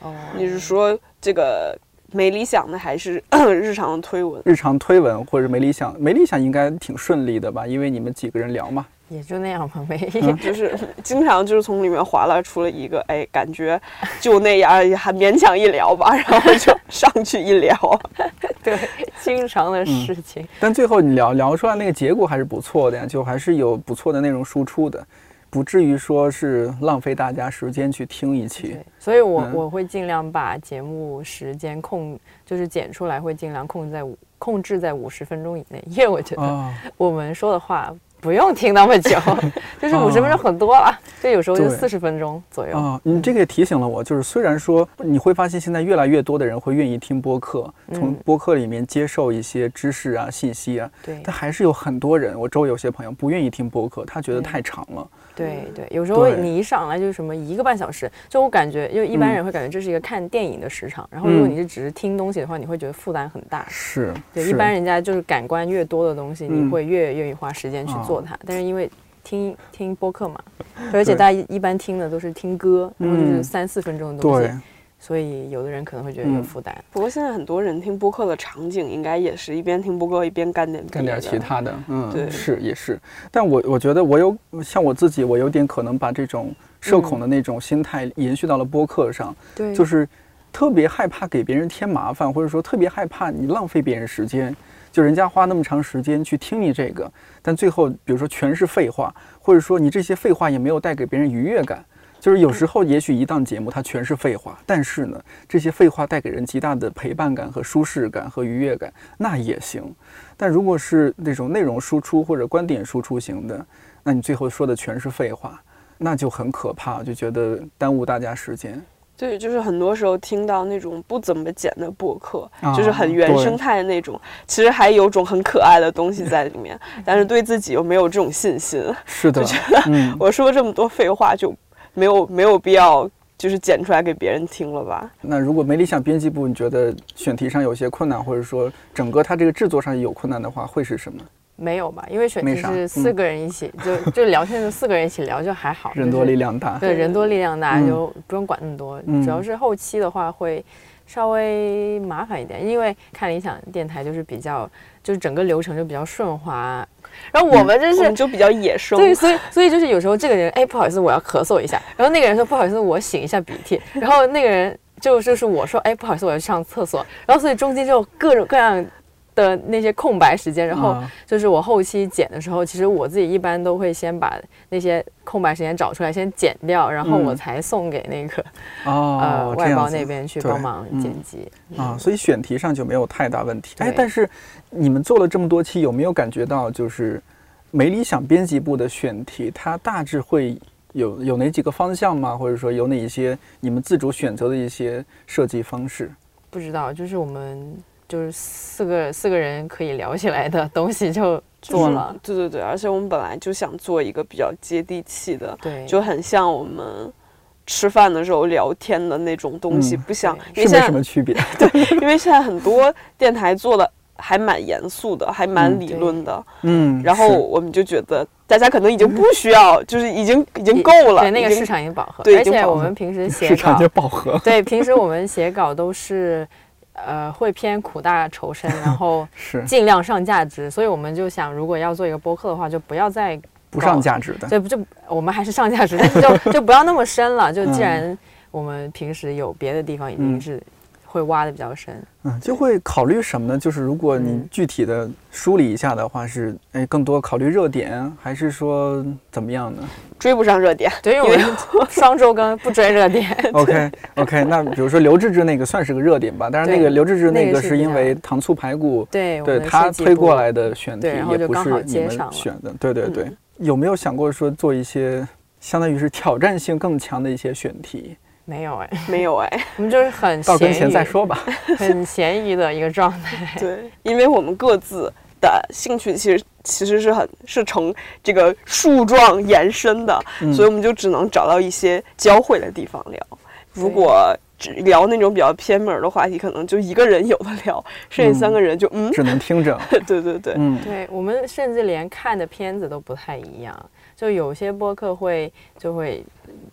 Speaker 4: 哦，
Speaker 3: 你是说这个没理想的，还是 日常推文？
Speaker 1: 日常推文或者没理想，没理想应该挺顺利的吧？因为你们几个人聊嘛。
Speaker 4: 也就那样吧，没。
Speaker 3: 就是 经常就是从里面划拉出了一个，哎，感觉就那样，还勉强一聊吧，然后就 上去一聊。
Speaker 4: 对，经常的事情。
Speaker 1: 但最后你聊聊出来那个结果还是不错的呀，就还是有不错的内容输出的，不至于说是浪费大家时间去听一期。，
Speaker 4: 所以我、
Speaker 1: 嗯
Speaker 4: 我会尽量把节目时间控，就是剪出来会尽量控制在五控制在五十分钟以内，因为我觉得
Speaker 1: 啊，
Speaker 4: 我们说的话不用听那么久，就是五十分钟很多了，就有时候就
Speaker 1: 对
Speaker 4: 四十分钟左右。
Speaker 1: 啊，你这个也提醒了我，就是虽然说你会发现现在越来越多的人会愿意听播客，从
Speaker 4: 嗯
Speaker 1: 播客里面接受一些知识啊、信息啊，
Speaker 4: 对
Speaker 1: 但还是有很多人，我周围有些朋友不愿意听播客，他觉得太长了。
Speaker 4: 对对，有时候你一上来就是什么一个半小时，就我感觉，因为一般
Speaker 1: 嗯。
Speaker 4: 人会感觉这是一个看电影的时长，然后如果
Speaker 1: 嗯。
Speaker 4: 你是只是听东西的话，你会觉得负担很大。
Speaker 1: 是，
Speaker 4: 对，一般人家就是感官越多的东西，你
Speaker 1: 嗯。
Speaker 4: 会越愿意花时间去做
Speaker 1: 哦
Speaker 4: 它。但是因为听听播客嘛，而且大家一一般听的都是听歌，然后就是
Speaker 1: 嗯。
Speaker 4: 三四分钟的东西
Speaker 1: 对，，
Speaker 4: 所以有的人可能会觉得有
Speaker 1: 嗯
Speaker 4: 负担。
Speaker 3: 不过现在很多人听播客的场景，应该也是一边听播客一边干点
Speaker 1: 干点其他的，嗯，
Speaker 3: 对
Speaker 1: 是也是。但我我觉得我有像我自己，我有点可能把这种社恐的那种心态延续到了播客上，
Speaker 4: 对，
Speaker 1: 就是特别害怕给别人添麻烦，或者说特别害怕你浪费别人时间。就人家花那么长时间去听你这个，但最后比如说全是废话，或者说你这些废话也没有带给别人愉悦感。就是有时候也许一档节目它全是废话，但是呢，这些废话带给人极大的陪伴感和舒适感和愉悦感，那也行。但如果是那种内容输出或者观点输出型的，那你最后说的全是废话，那就很可怕，就觉得耽误大家时间。
Speaker 3: 对，就是很多时候听到那种不怎么剪的播客，
Speaker 1: 啊
Speaker 3: 就是很原生态的那种，其实还有种很可爱的东西在里面，但是对自己又没有这种信心。
Speaker 1: 是的，觉得，
Speaker 3: 我说这么多废话，就没有没有必要就是剪出来给别人听了吧？
Speaker 1: 那如果没理想编辑部，你觉得选题上有些困难，或者说整个它这个制作上有困难的话，会是什么？
Speaker 4: 没有吧？因为选题是四
Speaker 1: 嗯
Speaker 4: 个人一起，就就聊天就四个人一起聊就还好，
Speaker 1: 人多力量大。
Speaker 4: 对，人多力量大，
Speaker 1: 嗯
Speaker 4: 就不用管那么多。
Speaker 1: 嗯
Speaker 4: 主要是后期的话会稍微麻烦一点，因为看理想电台就是比较，就是整个流程就比较顺滑。然后我们真是、
Speaker 3: 我们就比较野生。
Speaker 4: 对，所以所以就是有时候这个人，哎，不好意思，我要咳嗽一下。然后那个人说不好意思，我擤一下鼻涕。然后那个人就就是我说，哎，不好意思，我要去上厕所。然后所以中间就各种各样的那些空白时间，然后
Speaker 1: 啊
Speaker 4: 就是我后期剪的时候，其实我自己一般都会先把那些空白时间找出来，先剪掉，然后我
Speaker 1: 嗯
Speaker 4: 才送给那个、
Speaker 1: 哦
Speaker 4: 呃，外包那边去帮忙
Speaker 1: 嗯
Speaker 4: 剪辑。
Speaker 1: 啊，所以选题上就没有太大问题。哎，但是你们做了这么多期，有没有感觉到就是没理想编辑部的选题，它大致会有有哪几个方向吗？或者说有哪一些你们自主选择的一些设计方式？
Speaker 4: 不知道，就是我们就是四个四个人可以聊起来的 东西就做了。
Speaker 3: 对对对，而且我们本来就想做一个比较接地气的，
Speaker 4: 对，
Speaker 3: 就很像我们吃饭的时候聊天的那种东西，
Speaker 1: 嗯
Speaker 3: 不像
Speaker 4: 对
Speaker 1: 是没什
Speaker 3: 因为现在什
Speaker 1: 么区别。
Speaker 3: 对因为现在很多电台做的还蛮严肃的，还蛮
Speaker 1: 嗯
Speaker 3: 理论的，
Speaker 1: 嗯，
Speaker 3: 然后我们就觉得大家可能已经不需要，就是已经已经够了，
Speaker 4: 对，那个市场已经饱和，
Speaker 3: 对
Speaker 4: 而且我们平时 写稿
Speaker 1: 市场就，饱和。
Speaker 4: 对，平时我们写稿都是，呃，会偏苦大仇深，然后
Speaker 1: 是。
Speaker 4: 尽量上价值，所以我们就想，如果要做一个播客的话，就不要再
Speaker 1: 不上价值的。
Speaker 4: 对，不就我们还是上价值，但是就就不要那么深了。就
Speaker 1: 嗯。
Speaker 4: 既然我们平时有别的地方已经
Speaker 1: 嗯。
Speaker 4: 是会挖的比较深，
Speaker 1: 嗯，就会考虑什么呢？就是如果你
Speaker 4: 嗯
Speaker 1: 具体的梳理一下的话，是哎更多考虑热点，还是说怎么样呢
Speaker 3: 追不上热点。
Speaker 4: 对，因为我们 双周更不追热点。
Speaker 1: OK OK，那比如说刘志志那个算是个热点吧，但是那个刘志志那个是因为糖醋排骨，
Speaker 4: 对，
Speaker 1: 对他推过来的选题，
Speaker 4: 对然后
Speaker 1: 也不
Speaker 4: 就刚好
Speaker 1: 是你们
Speaker 4: 接上了
Speaker 1: 选的。对对对，
Speaker 3: 嗯
Speaker 1: 有没有想过说做一些相当于是挑战性更强的一些选题？
Speaker 4: 没有哎，
Speaker 3: 没有哎，
Speaker 4: 我们就是很
Speaker 1: 到跟前再说吧。
Speaker 4: 很闲鱼的一个状态。
Speaker 3: 对，因为我们各自的兴趣其实其实是很是呈这个树状延伸的，
Speaker 1: 嗯
Speaker 3: 所以我们就只能找到一些交汇的地方聊。如果只聊那种比较偏门儿的话题，可能就一个人有的聊，剩下三个人就嗯，
Speaker 1: 只能听着。
Speaker 3: 对对对，
Speaker 1: 嗯，
Speaker 4: 对我们甚至连看的片子都不太一样，就有些播客会就会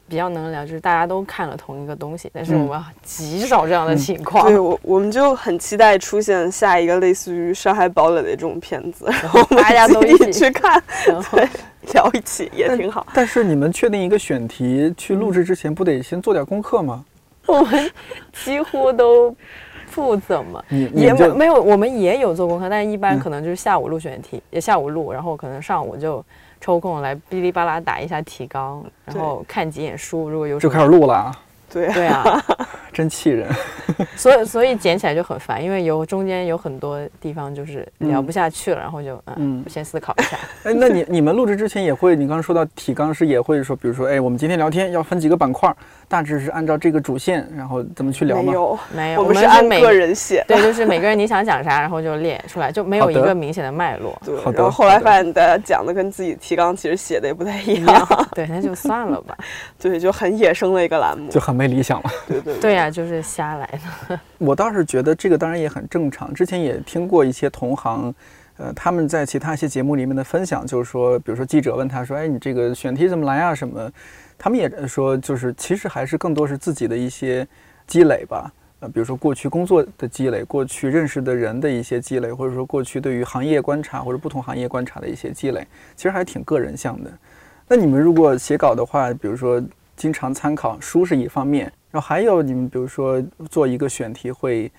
Speaker 4: 比较能聊，就是大家都看了同一个东西，但是
Speaker 1: 嗯
Speaker 4: 我们极少这样的情况。
Speaker 3: 对我我们就很期待出现下一个类似于《上海堡垒》的这种片子，然后我们
Speaker 4: 大家都一起
Speaker 3: 去看，
Speaker 4: 然后
Speaker 3: 聊一起也挺好。
Speaker 1: 但是你们确定一个选题去录制之前，不得先做点功课吗？
Speaker 4: 我们几乎都不怎么。也没没有，我们也有做功课，但是一般
Speaker 1: 嗯
Speaker 4: 可能就是下午录选题，也下午录，然后可能上午就抽空来哔哩吧啦打一下提纲，然后看几眼书，如果有什
Speaker 1: 就开始录了啊，
Speaker 3: 对，
Speaker 4: 对啊，
Speaker 1: 真气人。
Speaker 4: 所以所以剪起来就很烦，因为有中间有很多地方就是聊
Speaker 1: 嗯
Speaker 4: 不下去了，然后就嗯
Speaker 1: 嗯，
Speaker 4: 先思考一下。
Speaker 1: 哎，那你你们录制之前也会，你刚刚说到提纲是也会说，比如说，哎，我们今天聊天要分几个板块，大致是按照这个主线，然后怎么去聊吗？
Speaker 3: 没有，
Speaker 4: 没有，
Speaker 3: 我们是
Speaker 4: 是每
Speaker 3: 按个人写。
Speaker 4: 对，就是每个人你想讲啥，然后就列出来，就没有一个明显的脉络。
Speaker 3: 对
Speaker 1: 好，的
Speaker 3: 然后后来发现大家讲的跟自己提纲其实写的也不太一样，
Speaker 4: 对，那就算了吧。
Speaker 3: 对，就很野生的一个栏目
Speaker 1: 就。很没理想了。
Speaker 3: 对对
Speaker 4: 对呀、就是瞎来的。
Speaker 1: 我倒是觉得这个当然也很正常。之前也听过一些同行，呃，他们在其他一些节目里面的分享，就是说，比如说记者问他说：“哎，你这个选题怎么来啊？什么？”他们也说，就是其实还是更多是自己的一些积累吧。呃，比如说过去工作的积累，过去认识的人的一些积累，或者说过去对于行业观察或者不同行业观察的一些积累，其实还挺个人向的。那你们如果写稿的话，比如说经常参考书是一方面，然后还有你们比如说做一个选题会，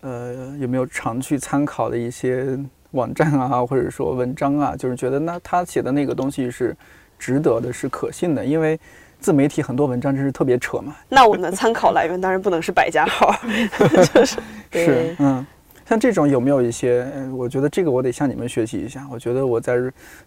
Speaker 1: 呃，有没有常去参考的一些网站啊，或者说文章啊，就是觉得那他写的那个东西是值得的，是可信的，因为自媒体很多文章真是特别扯嘛，
Speaker 3: 那我们的参考来源当然不能是百家号，就 是
Speaker 1: 是，嗯。像这种有没有一些？呃我觉得这个我得向你们学习一下。我觉得我在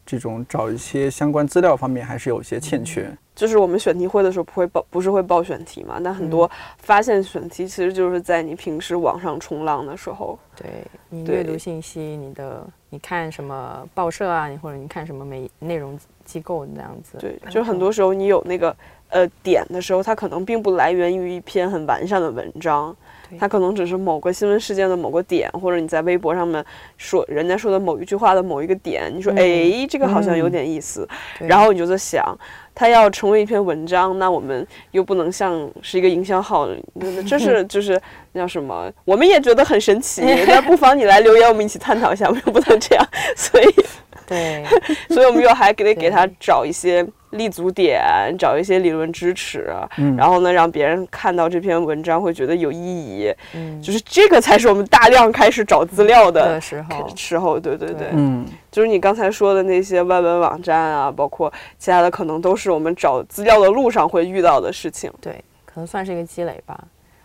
Speaker 1: 这种找一些相关资料方面还是有一些欠缺。
Speaker 3: 就是我们选题会的时候不会报，不是会报选题嘛？那很多发现选题其实就是在你平时网上冲浪的时候，
Speaker 4: 对你阅读信息，你的你看什么报社啊，你或者你看什么媒内容机构那样子。
Speaker 3: 对，
Speaker 4: 然
Speaker 3: 就很多时候你有那个呃点的时候，它可能并不来源于一篇很完善的文章，
Speaker 4: 对
Speaker 3: 它可能只是某个新闻事件的某个点，或者你在微博上面说人家说的某一句话的某一个点，你说
Speaker 4: 嗯
Speaker 3: 哎，这个好像有
Speaker 1: 嗯
Speaker 3: 点意思，
Speaker 4: 对
Speaker 3: 然后你就在想。它要成为一篇文章，那我们又不能像是一个营销号，那这是 就是那叫什么？我们也觉得很神奇，那不妨你来留言，我们一起探讨一下，我们又不能这样，所以
Speaker 4: 对
Speaker 3: 所以我们又还得给他找一些立足点，找一些理论支持，
Speaker 1: 嗯
Speaker 3: 然后呢，让别人看到这篇文章会觉得有意义，
Speaker 4: 嗯，
Speaker 3: 就是这个才是我们大量开始找资料的
Speaker 4: 的时候，
Speaker 3: 时候。对对对，
Speaker 4: 对
Speaker 1: 嗯
Speaker 3: 就是你刚才说的那些外文网站啊，包括其他的，可能都是我们找资料的路上会遇到的事情。
Speaker 4: 对，可能算是一个积累吧。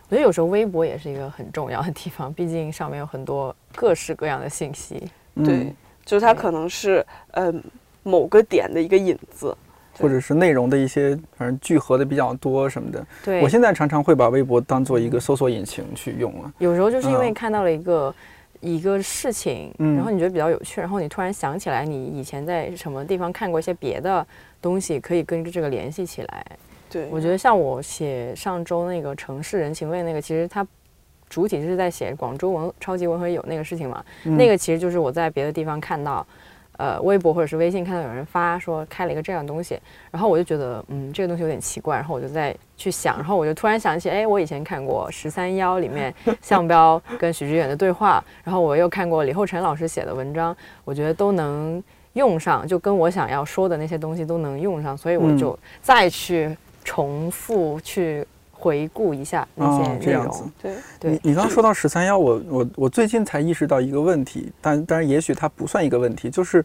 Speaker 4: 我觉得有时候微博也是一个很重要的地方，毕竟上面有很多各式各样的信息。
Speaker 1: 嗯
Speaker 3: 对，就是它可能是呃某个点的一个引子。
Speaker 1: 或者是内容的一些，反正聚合的比较多什么的。
Speaker 4: 对，
Speaker 1: 我现在常常会把微博当做一个搜索引擎去用了。
Speaker 4: 有时候就是因为
Speaker 1: 嗯
Speaker 4: 看到了一个、一个事情，
Speaker 1: 嗯
Speaker 4: 然后你觉得比较有趣，然后你突然想起来你以前在什么地方看过一些别的东西，可以跟着这个联系起来。
Speaker 3: 对，
Speaker 4: 我觉得像我写上周那个城市人情味那个，其实它主体是在写广州文超级文和友那个事情嘛。
Speaker 1: 嗯
Speaker 4: 那个其实就是我在别的地方看到，呃，微博或者是微信看到有人发说开了一个这样东西，然后我就觉得，嗯，这个东西有点奇怪，然后我就再去想，然后我就突然想起，哎，我以前看过十三幺里面向标跟许知远的对话，然后我又看过李厚辰老师写的文章，我觉得都能用上，就跟我想要说的那些东西都能用上，所以我就再去重复去回顾一下那些
Speaker 1: 哦，这
Speaker 4: 内容。
Speaker 1: 样子。
Speaker 3: 对
Speaker 4: 对
Speaker 1: 你你刚刚说到十三幺，我我我最近才意识到一个问题，但当然也许它不算一个问题，就是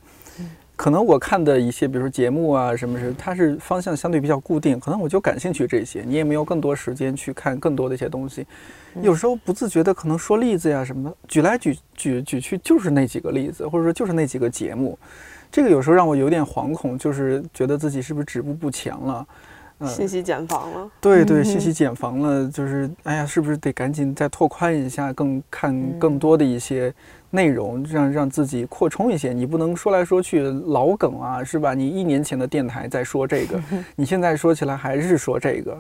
Speaker 1: 可能我看的一些，比如说节目啊什么是，它是方向相对比较固定，可能我就感兴趣这些，你也没有更多时间去看更多的一些东西。有时候不自觉的可能说例子呀什么的，举来举举举去就是那几个例子，或者说就是那几个节目，这个有时候让我有点惶恐，就是觉得自己是不是止步不前了。嗯
Speaker 3: 信息茧房了。
Speaker 1: 对对，
Speaker 4: 嗯
Speaker 1: 信息茧房了，就是哎呀，是不是得赶紧再拓宽一下，更看
Speaker 4: 嗯
Speaker 1: 更多的一些内容，让让自己扩充一些。你不能说来说去老梗啊，是吧？你一年前的电台在说这个，你现在说起来还是说这个，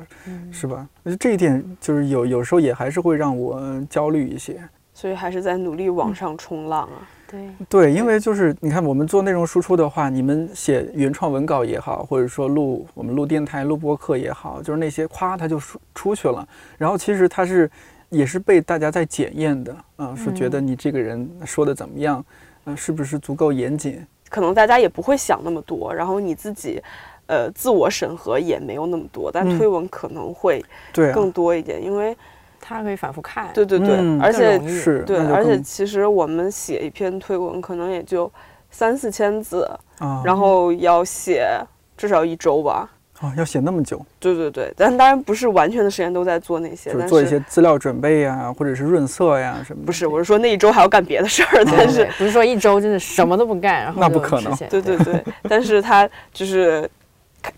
Speaker 1: 是吧？这一点就是有有时候也还是会让我焦虑一些。
Speaker 3: 所以还是在努力往上冲浪啊！
Speaker 4: 对，
Speaker 1: 对，因为就是你看，我们做内容输出的话，你们写原创文稿也好，或者说录我们录电台、录播客也好，就是那些夸他就出出去了。然后其实他是也是被大家在检验的啊，是觉得你这个人说的怎么样，嗯、是不是足够严谨？
Speaker 3: 可能大家也不会想那么多，然后你自己，呃，自我审核也没有那么多，但
Speaker 1: 嗯
Speaker 3: 推文可能会
Speaker 1: 对啊，
Speaker 3: 更多一点，因为
Speaker 4: 它可以反复看。
Speaker 3: 对对对，
Speaker 1: 嗯
Speaker 3: 而且
Speaker 1: 是，
Speaker 3: 对，而且其实我们写一篇推文可能也就三四千字，
Speaker 1: 啊，
Speaker 3: 然后要写至少一周吧。
Speaker 1: 啊要写那么久，
Speaker 3: 对对对，但当然不是完全的时间都在做那些，
Speaker 1: 就是做一些资料准备呀，或者是润色呀什么。
Speaker 3: 不是，我是说那一周还要干别的事儿，但是
Speaker 4: 不是说一周真的什么都不干，然后就
Speaker 1: 那不可能
Speaker 4: 实现
Speaker 3: 对对对，但是他就是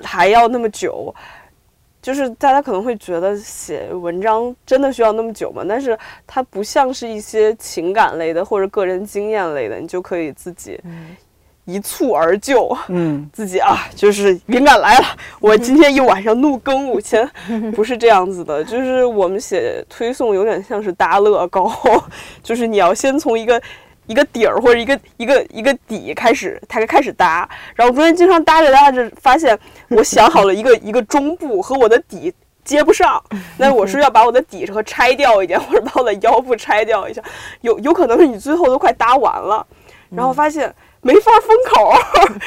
Speaker 3: 还要那么久，就是大家可能会觉得写文章真的需要那么久吗？但是它不像是一些情感类的或者个人经验类的，你就可以自己
Speaker 4: 嗯
Speaker 3: 一蹴而就。
Speaker 1: 嗯，
Speaker 3: 自己啊，就是灵感来了，我今天一晚上怒更五千，不是这样子的，就是我们写推送有点像是搭乐高，就是你要先从一个一个底儿或者一个一个一个底开始，它开始搭，然后中间经常搭着搭着，发现我想好了一个 一个中部和我的底。接不上，那我是要把我的底和拆掉一点，或者把我的腰部拆掉一下，有有可能是你最后都快搭完了，然后发现没法封口，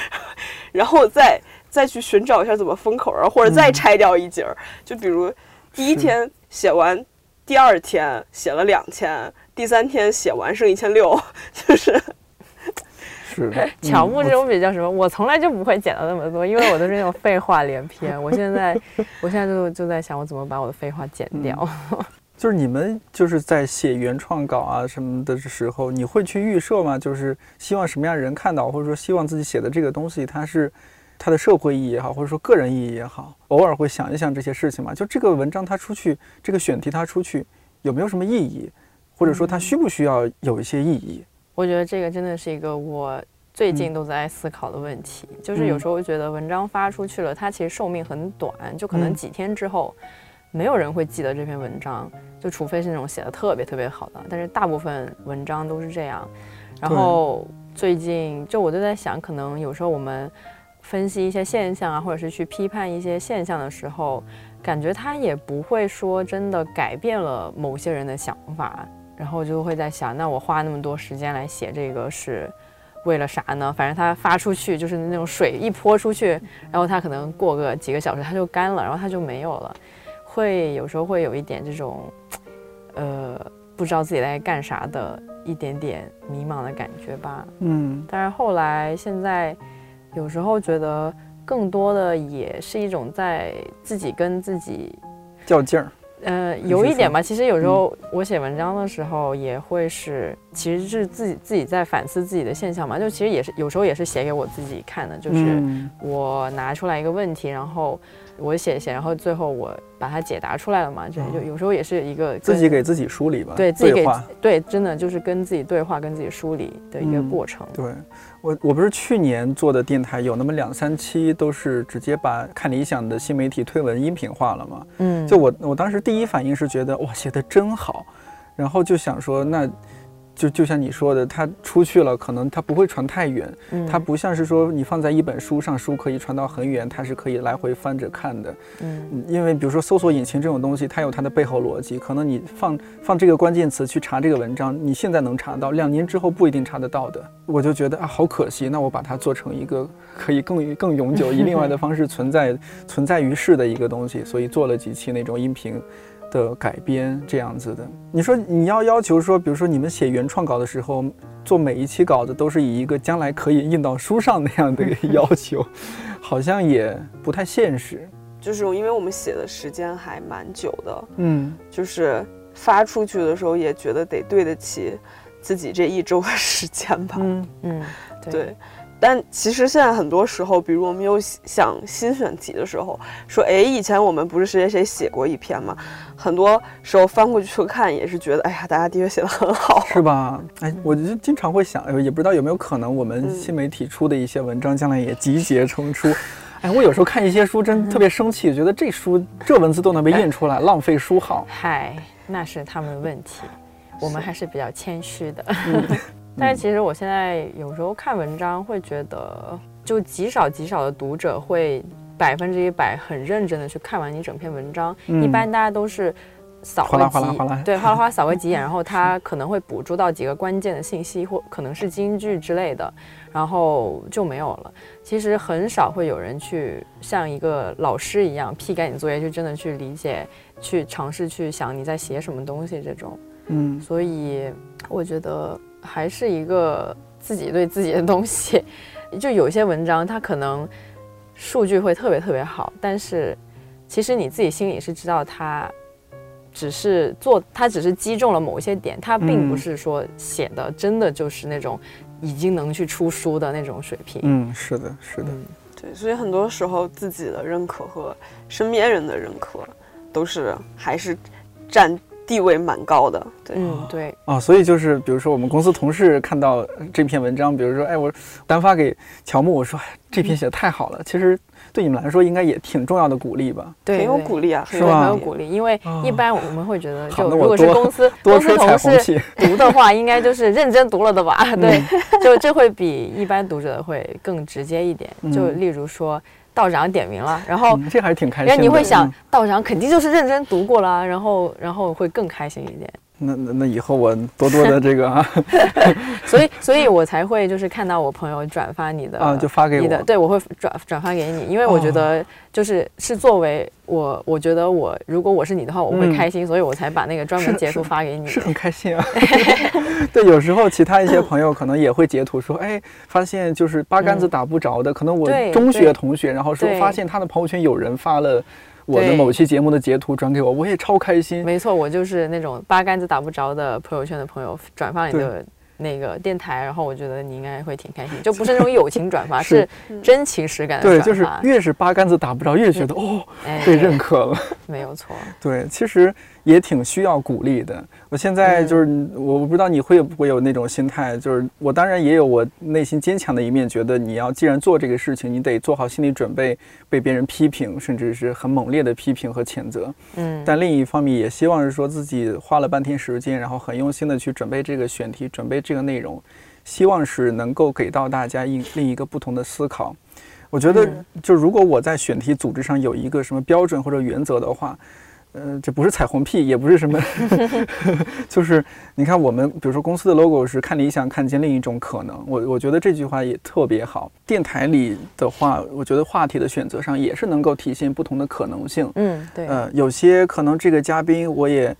Speaker 3: 然后再再去寻找一下怎么封口儿，或者再拆掉一节儿。就比如第一天写完，第二天写了两千，第三天写完剩一千六，就是
Speaker 1: 是的
Speaker 4: 乔木
Speaker 1: 嗯
Speaker 4: 这种比较什么，我从来就不会剪到那么多，因为我都是那种废话连篇。我现在，我现在就就在想，我怎么把我的废话剪掉。
Speaker 1: 就是你们就是在写原创稿啊什么的时候，你会去预设吗？就是希望什么样的人看到，或者说希望自己写的这个东西，它是它的社会意义也好，或者说个人意义也好，偶尔会想一想这些事情嘛。就这个文章它出去，这个选题它出去有没有什么意义，或者说它需不需要有一些意义？
Speaker 4: 我觉得这个真的是一个我最近都在思考的问题。就是有时候我觉得文章发出去了，它其实寿命很短，就可能
Speaker 1: 嗯
Speaker 4: 几天之后，没有人会记得这篇文章，就除非是那种写的特别特别好的，但是大部分文章都是这样。然后最近就我就在想，可能有时候我们分析一些现象啊，或者是去批判一些现象的时候，感觉它也不会说真的改变了某些人的想法。然后就会在想，那我花那么多时间来写这个是为了啥呢？反正它发出去就是那种水一泼出去，然后它可能过个几个小时它就干了，然后它就没有了，会有时候会有一点这种，呃，不知道自己在干啥的一点点迷茫的感觉吧。
Speaker 1: 嗯
Speaker 4: 但是后来现在有时候觉得更多的也是一种在自己跟自己
Speaker 1: 较劲儿。
Speaker 4: 呃，有一点吧。其实有时候我写文章的时候，也会是，其实是自己自己在反思自己的现象嘛。就其实也是有时候也是写给我自己看的，就是
Speaker 1: 嗯
Speaker 4: 我拿出来一个问题，然后我写一写，然后最后我把它解答出来了嘛。这就有时候也是一个
Speaker 1: 自己给自己梳理吧，
Speaker 4: 对自己给
Speaker 1: 话。
Speaker 4: 对，真的就是跟自己对话、跟自己梳理的一个
Speaker 1: 嗯
Speaker 4: 过程。
Speaker 1: 对我，我不是去年做的电台，有那么两三期都是直接把看理想的新媒体推文音频化了嘛。
Speaker 4: 嗯，
Speaker 1: 就我我当时第一反应是觉得哇写的真好，然后就想说那。就就像你说的，它出去了，可能它不会传太远，
Speaker 4: 嗯
Speaker 1: 它不像是说你放在一本书上，书可以传到很远，它是可以来回翻着看的。
Speaker 4: 嗯
Speaker 1: 嗯因为比如说搜索引擎这种东西，它有它的背后逻辑，可能你放放这个关键词去查这个文章，你现在能查到，两年之后不一定查得到的。我就觉得啊，好可惜，那我把它做成一个可以更更永久，以另外的方式存在存在于世的一个东西，所以做了几期那种音频。的改编这样子的，你说你要要求说，比如说你们写原创稿的时候，做每一期稿子都是以一个将来可以印到书上那样的一个要求，好像也不太现实。
Speaker 3: 就是因为我们写的时间还蛮久的，
Speaker 1: 嗯。
Speaker 3: 就是发出去的时候也觉得得对得起自己这一周的时间吧。
Speaker 1: 嗯。
Speaker 4: 嗯，
Speaker 3: 对，但其实现在很多时候，比如我们有想新选题的时候，说，哎，以前我们不是谁谁谁写过一篇吗？很多时候翻过去看，也是觉得，哎呀，大家的确写的很好。
Speaker 1: 是吧？哎，我就经常会想，哎也不知道有没有可能，我们
Speaker 3: 嗯
Speaker 1: 新媒体出的一些文章，将来也集结成书。哎，我有时候看一些书，真特别生气，觉得这书这文字都能被印出来，浪费书号。
Speaker 4: 嗨，那是他们的问题，我们还是比较谦虚的。
Speaker 1: 嗯
Speaker 4: 但是其实我现在有时候看文章会觉得，就极少极少的读者会百分之一百很认真的去看完你整篇文章，
Speaker 1: 嗯
Speaker 4: 一般大家都是。扫个几对，哗啦哗啦扫个几眼，然后他可能会捕捉到几个关键的信息，或可能是金句之类的，然后就没有了。其实很少会有人去像一个老师一样批改你作业，就真的去理解、去尝试去想你在写什么东西这种。
Speaker 1: 嗯
Speaker 4: 所以我觉得还是一个自己对自己的东西。就有些文章，它可能数据会特别特别好，但是其实你自己心里是知道它只是做，它只是击中了某一些点，它并不
Speaker 1: 嗯
Speaker 4: 是说写的真的就是那种已经能去出书的那种水平。
Speaker 1: 嗯，是的，是的。
Speaker 4: 嗯
Speaker 3: 对，所以很多时候自己的认可和身边人的认可，都是还是占地位蛮高的。对，
Speaker 4: 嗯，对，
Speaker 1: 啊，所以就是比如说我们公司同事看到这篇文章，比如说，哎，我单发给乔木，我说哎这篇写的太好了，其实对你们来说应该也挺重要的鼓励吧？
Speaker 4: 对，
Speaker 3: 很有鼓励啊，
Speaker 1: 是吧
Speaker 4: 很有鼓励，因为
Speaker 1: 哦
Speaker 4: 一般我们会觉得，
Speaker 1: 好
Speaker 4: 就如果是公司
Speaker 1: 多
Speaker 4: 公司
Speaker 1: 吹彩
Speaker 4: 同事。读的话，应该就是认真读了的吧？对，
Speaker 1: 嗯
Speaker 4: 就这会比一般读者会更直接一点。就
Speaker 1: 嗯
Speaker 4: 例如说道长点名了，然后
Speaker 1: 嗯这还是挺开心的。
Speaker 4: 然后你会想
Speaker 1: 嗯，
Speaker 4: 道长肯定就是认真读过了，然后然后会更开心一点。
Speaker 1: 那那那以后我多多的这个啊
Speaker 4: 所以所以我才会就是看到我朋友转发你的
Speaker 1: 啊，就发给我。
Speaker 4: 你的，对我会转转发给你，因为我觉
Speaker 1: 哦
Speaker 4: 得就是是作为我，我觉得我如果我是你的话，我会
Speaker 1: 嗯
Speaker 4: 开心，所以我才把那个专门截图发给你。
Speaker 1: 是很开心啊。对，有时候其他一些朋友可能也会截图说，哎，发现就是八竿子打不着的，可能我中学同学，然后说发现他的朋友圈有人发了我的
Speaker 4: 对
Speaker 1: 某期节目的截图转给我，我也超开心。
Speaker 4: 没错，我就是那种八竿子打不着的朋友圈的朋友转发你的那个电台，然后我觉得你应该会挺开心，就不是那种 友情转发，
Speaker 1: 是
Speaker 4: 是真情实感的
Speaker 1: 对，
Speaker 4: 转发。
Speaker 1: 就是越是八竿子打不着，越觉得哦
Speaker 4: 哎
Speaker 1: 被认可了。
Speaker 4: 没有错。
Speaker 1: 对，其实也挺需要鼓励的。我现在就是，我不知道你会不会有那种心态，就是我当然也有我内心坚强的一面，觉得你要既然做这个事情，你得做好心理准备，被别人批评，甚至是很猛烈的批评和谴责。
Speaker 4: 嗯，
Speaker 1: 但另一方面，也希望是说自己花了半天时间，然后很用心的去准备这个选题，准备这个内容，希望是能够给到大家一另一个不同的思考。我觉得
Speaker 4: 嗯，
Speaker 1: 就如果我在选题组织上有一个什么标准或者原则的话，呃，这不是彩虹屁，也不是什么，就是你看我们，比如说公司的 logo 是看理想，看见另一种可能。我我觉得这句话也特别好。电台里的话，我觉得话题的选择上也是能够体现不同的可能性。
Speaker 4: 嗯，对，
Speaker 1: 呃，有些可能这个嘉宾我也。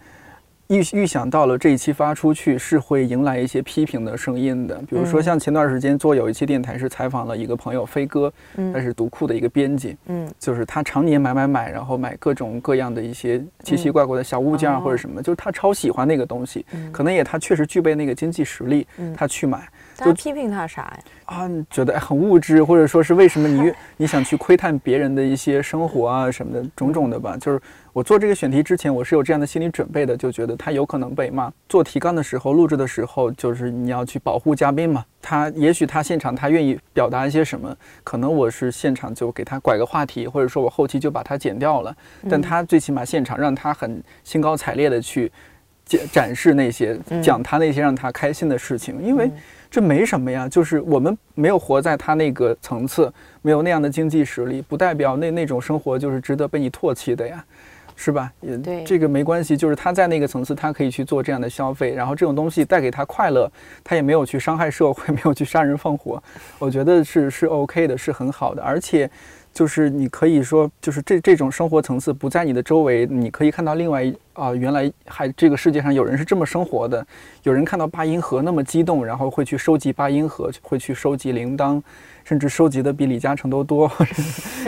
Speaker 1: 预预想到了这一期发出去是会迎来一些批评的声音的，比如说像前段时间做有一期电台是采访了一个朋友飞哥，他是读库的一个编辑，嗯，就是他常年买买买，然后买各种各样的一些奇奇怪怪的小物件或者什么，就是他超喜欢那个东西，可能也他确实具备那个经济实力，他去买。
Speaker 4: 就批评他啥呀？
Speaker 1: 啊，觉得很物质，或者说是为什么你 你想去窥探别人的一些生活啊什么的种种的吧？就是我做这个选题之前，我是有这样的心理准备的，就觉得他有可能被骂。做提纲的时候，录制的时候，就是你要去保护嘉宾嘛。他也许他现场他愿意表达一些什么，可能我是现场就给他拐个话题，或者说我后期就把它剪掉了。但他最起码现场让他很兴高采烈的去展展示那些讲他那些让他开心的事情，因为。这没什么呀，就是我们没有活在他那个层次，没有那样的经济实力，不代表那那种生活就是值得被你唾弃的呀，是吧？
Speaker 4: 也对，
Speaker 1: 这个没关系，就是他在那个层次，他可以去做这样的消费，然后这种东西带给他快乐，他也没有去伤害社会，没有去杀人放火，我觉得是是 OK 的，是很好的，而且。就是你可以说，就是这这种生活层次不在你的周围，你可以看到另外啊，原来还这个世界上有人是这么生活的。有人看到八音盒那么激动，然后会去收集八音盒，会去收集铃铛，甚至收集的比李嘉诚都多。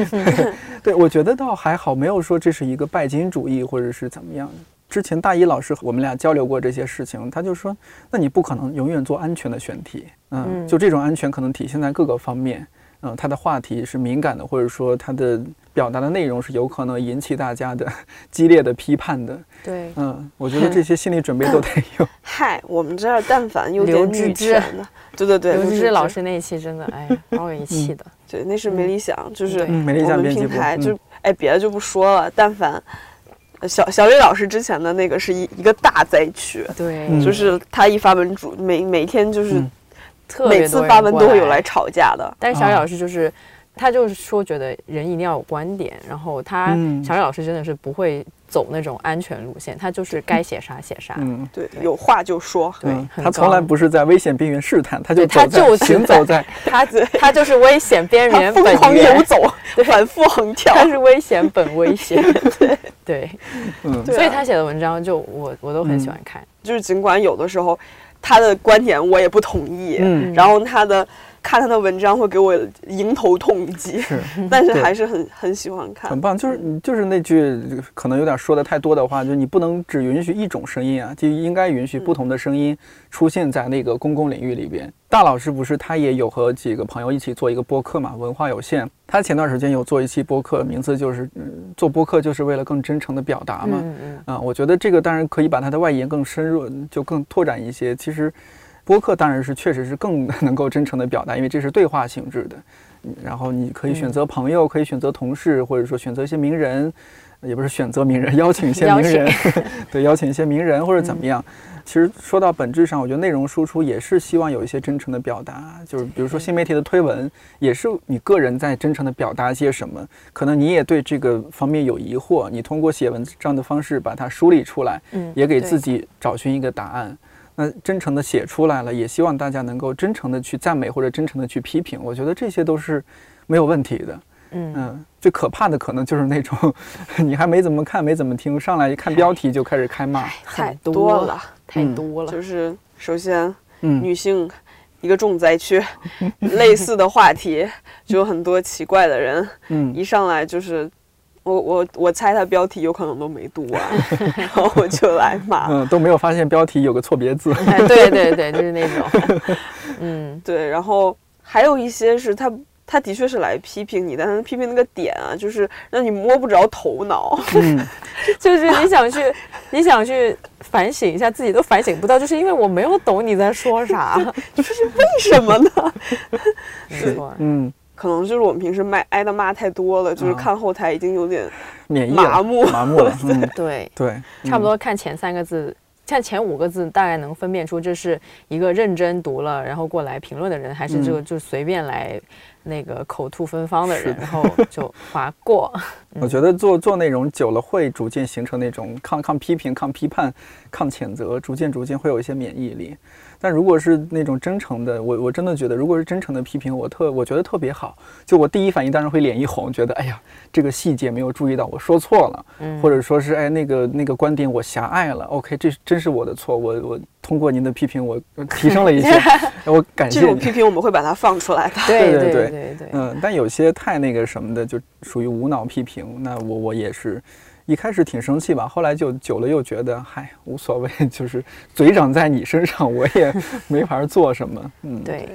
Speaker 1: 对，我觉得倒还好，没有说这是一个拜金主义或者是怎么样的。之前大一老师我们俩交流过这些事情，他就说，那你不可能永远做安全的选题，嗯，就这种安全可能体现在各个方面。嗯，他的话题是敏感的，或者说他的表达的内容是有可能引起大家的 激烈的批判的。
Speaker 4: 对，
Speaker 1: 嗯，我觉得这些心理准备都得有。
Speaker 3: 嗨，我们这儿但凡有点女权的，对对对，
Speaker 4: 刘芝芝老师那一期真的，哎，把我给气的。
Speaker 3: 对，那是没理想，就是
Speaker 1: 没理想编辑部。
Speaker 3: 就哎，别的就不说了，但凡小小李老师之前的那个是一一个大灾区。
Speaker 4: 对，
Speaker 3: 就是他一发文主每每天就是。
Speaker 4: 每
Speaker 3: 次发文都会有来吵架的，
Speaker 4: 但是小雨老师就是，他就是说觉得人一定要有观点，然后他小雨老师真的是不会走那种安全路线，他就是该写啥写啥，
Speaker 1: 嗯，
Speaker 3: 对，有话就说，
Speaker 4: 对，
Speaker 1: 他从来不是在危险边缘试探，
Speaker 4: 他
Speaker 1: 就
Speaker 4: 他就
Speaker 1: 行走在
Speaker 4: 他 他就是危险边缘，
Speaker 3: 疯狂游走，反复横跳，
Speaker 4: 他是危险本危险，
Speaker 3: 对
Speaker 4: 对，嗯，所以他写的文章就我我都很喜欢看，
Speaker 3: 就是尽管有的时候。他的观点我也不同意，嗯，然后他的看他的文章会给我迎头痛击，
Speaker 1: 是，
Speaker 3: 但是还是很很喜欢看，
Speaker 1: 很棒。就是你就是那句可能有点说的太多的话，就是你不能只允许一种声音啊，就应该允许不同的声音出现在那个公共领域里边。大老师不是他也有和几个朋友一起做一个播客嘛？文化有限，他前段时间有做一期播客，名字就是做播客就是为了更真诚的表达嘛。嗯嗯。啊，我觉得这个当然可以把它的外延更深入，就更拓展一些。其实，播客当然是确实是更 能够真诚的表达，因为这是对话性质的。然后你可以选择朋友，可以选择同事，或者说选择一些名人，也不是选择名人，邀请一些名人，对，邀请一些名人或者怎么样。其实说到本质上，我觉得内容输出也是希望有一些真诚的表达，就是比如说新媒体的推文，也是你个人在真诚的表达一些什么。可能你也对这个方面有疑惑，你通过写文章的方式把它梳理出来，嗯，也给自己找寻一个答案。那真诚的写出来了，也希望大家能够真诚的去赞美或者真诚的去批评。我觉得这些都是没有问题的。嗯，最可怕的可能就是那种 你还没怎么看、没怎么听，上来一看标题就开始开骂，
Speaker 3: 太多
Speaker 4: 了。太多了，
Speaker 3: 就是首先，女性一个重灾区，类似的话题就有很多奇怪的人，嗯，一上来就是我我我猜他标题有可能都没读完，然后我就来骂，
Speaker 1: 嗯，都没有发现标题有个错别字，
Speaker 4: 对对对，就是那种，嗯，
Speaker 3: 对，然后还有一些是他。他的确是来批评你，但他批评那个点啊，就是让你摸不着头脑，
Speaker 4: 就是你想去，你想去反省一下自己都反省不到，就是因为我没有懂你在说啥，
Speaker 3: 就是为什么呢？
Speaker 4: 是，
Speaker 1: 嗯，
Speaker 3: 可能就是我们平时挨挨的骂太多了，就是看后台已经有点
Speaker 1: 免疫
Speaker 3: 麻木。
Speaker 1: 麻木了，
Speaker 4: 对。
Speaker 1: 对，
Speaker 4: 差不多看前三个字看前五个字大概能分辨出这是一个认真读了然后过来评论的人，还是这个就随便来那个口吐芬芳的人，然后就划过。
Speaker 1: 我觉得做做内容久了，会逐渐形成那种抗抗批评、抗批判、抗谴责，逐渐逐渐会有一些免疫力。但如果是那种真诚的，我我真的觉得，如果是真诚的批评，我特我觉得特别好。就我第一反应当然会脸一红，觉得哎呀，这个细节没有注意到，我说错了，或者说是哎那个那个观点我狭隘了。OK，这真是我的错，我我通过您的批评，我提升了一些，我感谢。
Speaker 3: 这种批评我们会把它放出来的。
Speaker 4: 对
Speaker 1: 对
Speaker 4: 对对对。
Speaker 1: 嗯，但有些太那个什么的，就属于无脑批评，那我我也是。一开始挺生气吧，后来就久了又觉得，嗨，无所谓，就是嘴长在你身上，我也 没法做什么。
Speaker 4: 嗯，对。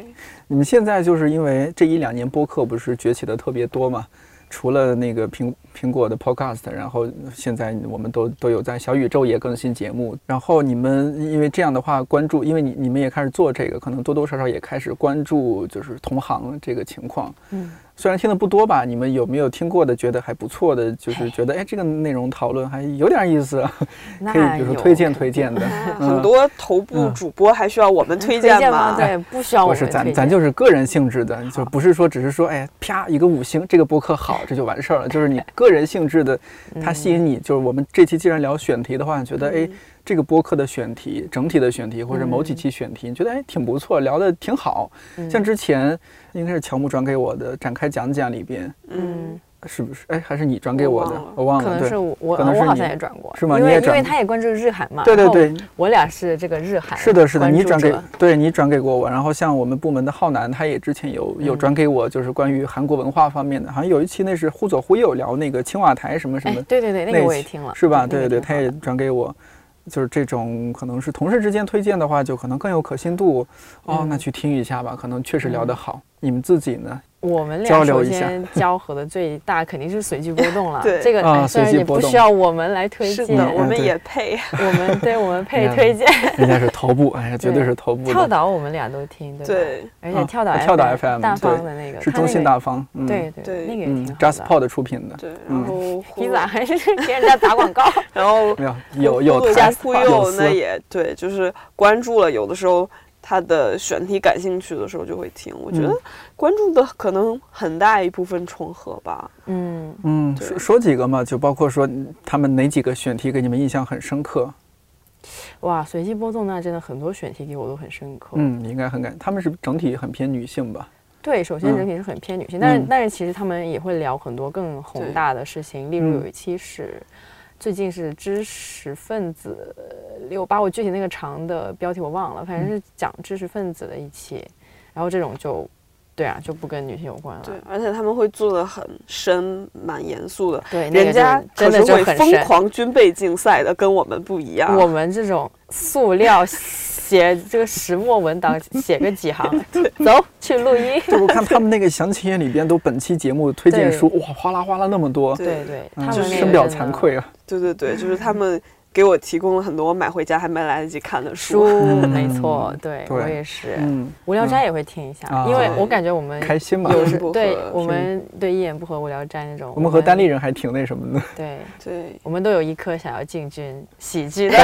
Speaker 1: 你们现在就是因为这一两年播客不是崛起的特别多嘛？除了那个苹苹果的 Podcast，然后现在我们都都有在小宇宙也更新节目。然后你们因为这样的话关注，因为你你们也开始做这个，可能多多少少也开始关注就是同行这个情况。嗯。虽然听的不多吧，你们有没有听过的？觉得还不错的，就是觉得哎，这个内容讨论还有点意思，可以比如说推荐推荐的。
Speaker 3: 很多头部主播还需要我们推荐
Speaker 4: 吗？对，不需要我
Speaker 1: 们推荐。咱咱就是个人性质的，就不是说只是说哎，啪一个五星，这个播客好，这就完事儿了。就是你个人性质的，它吸引你。就是我们这期既然聊选题的话，觉得哎。这个播客的选题，整体的选题，或者某几期选题，你觉得哎挺不错，聊的挺好。像之前应该是乔木转给我的展开讲讲里边，嗯。是不是？哎，还是你转给我的？我忘了。
Speaker 4: 可能是我，我好像也转过，
Speaker 1: 是吗？
Speaker 4: 因为
Speaker 1: 因
Speaker 4: 为他也关注日韩嘛。
Speaker 1: 对对对，
Speaker 4: 我俩是这个日韩。
Speaker 1: 是的，是的，你转给，对你转给过我。然后像我们部门的浩南，他也之前有有转给我，就是关于韩国文化方面的，好像有一期那是忽左忽右聊那个青瓦台什么什么。
Speaker 4: 对对对，那个我也听了，
Speaker 1: 是吧？对对对，他也转给我。就是这种可能是同事之间推荐的话，就可能更有可信度哦。那去听一下吧，可能确实聊得好。你们自己呢？
Speaker 4: 我们俩首先交合的最大肯定是随机波动了。
Speaker 3: 对，
Speaker 4: 这个虽然也不需要我们来推荐，
Speaker 3: 我们也配，
Speaker 4: 我们对 我们配推荐。
Speaker 1: 人家是头部，哎呀，绝对是头部。
Speaker 4: 跳岛我们俩都听，对
Speaker 3: 对，
Speaker 4: 而且跳岛
Speaker 1: 跳岛 FM
Speaker 4: 大方的那个
Speaker 1: 是中信大方，
Speaker 4: 对对，那个也挺好。
Speaker 1: JustPod 出品的，
Speaker 3: 对。然后
Speaker 4: 你咋还是给人家打广告？
Speaker 3: 然后
Speaker 1: 没有有有
Speaker 3: 加忽悠，那也对，就是关注了，有的时候。他的选题感兴趣的时候就会听，我觉得关注的可能很大一部分重合吧。
Speaker 1: 嗯嗯，说说几个嘛，就包括说他们哪几个选题给你们印象很深刻？
Speaker 4: 哇，随机波动那真的很多选题给我都很深刻。
Speaker 1: 嗯，应该很感，他们是整体很偏女性吧？
Speaker 4: 对，首先整体是很偏女性，但是但是其实他们也会聊很多更宏大的事情，例如有一期是。最近是知识分子六把，我具体那个长的标题我忘了，反正是讲知识分子的一期，然后这种就，对啊，就不跟女性有关了。
Speaker 3: 对，而且他们会做的很深，蛮严肃的。
Speaker 4: 对，
Speaker 3: 人家
Speaker 4: 真的
Speaker 3: 会疯狂军备竞赛的，跟我们不一样。
Speaker 4: 我们这种塑料。写这个石墨文档，写个几行，走去录音。
Speaker 1: 就我看 他们那个详情页里边，都本期节目推荐书，哇，哗啦哗啦那么多。
Speaker 4: 对对，
Speaker 1: 他们深表惭愧啊。
Speaker 3: 对对对，就是他们。给我提供了很多我买回家还没来得及看的
Speaker 4: 书，没错，对我也是。嗯，无聊斋也会听一下，因为我感觉我们
Speaker 1: 开心嘛，
Speaker 4: 有时对我们对一言不合无聊斋那种。
Speaker 1: 我们和单立人还挺那什么的。
Speaker 4: 对
Speaker 3: 对，
Speaker 4: 我们都有一颗想要进军喜剧的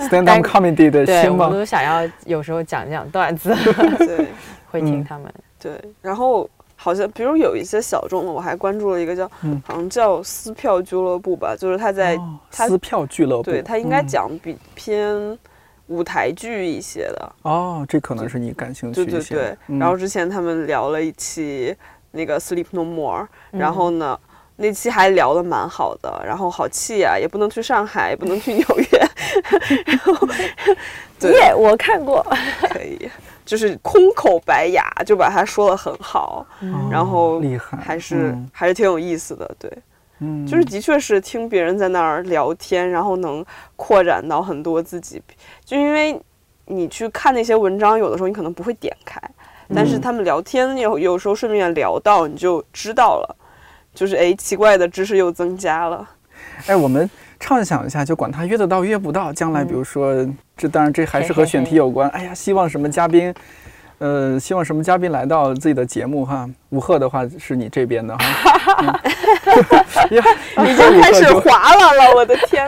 Speaker 1: stand up comedy 的心
Speaker 4: 嘛，我们都想要有时候讲讲段子。
Speaker 3: 对，
Speaker 4: 会听他们。
Speaker 3: 对，然后。好像，比如有一些小众的，我还关注了一个叫，好像叫撕票俱乐部吧，就是他在
Speaker 1: 撕票俱乐部，
Speaker 3: 对他应该讲比偏舞台剧一些的。
Speaker 1: 哦，这可能是你感兴趣
Speaker 3: 对对对。然后之前他们聊了一期那个 Sleep No More，然后呢，那期还聊的蛮好的。然后好气啊，也不能去上海，也不能去纽约。然后，
Speaker 4: 耶，我看过，
Speaker 3: 可以。就是空口白牙就把它说的很好，然后
Speaker 1: 厉害，
Speaker 3: 还是还是挺有意思的，对，嗯，就是的确是听别人在那儿聊天，然后能扩展到很多自己，就因为你去看那些文章，有的时候你可能不会点开，但是他们聊天有有时候顺便聊到，你就知道了，就是哎，奇怪的知识又增加了，
Speaker 1: 哎，我们。畅想一下，就管他约得到约不到，将来比如说，这当然这还是和选题有关。哎呀，希望什么嘉宾，呃，希望什么嘉宾来到自己的节目哈？吴赫的话是你这边的哈，
Speaker 3: 已经开始滑了了，我的天！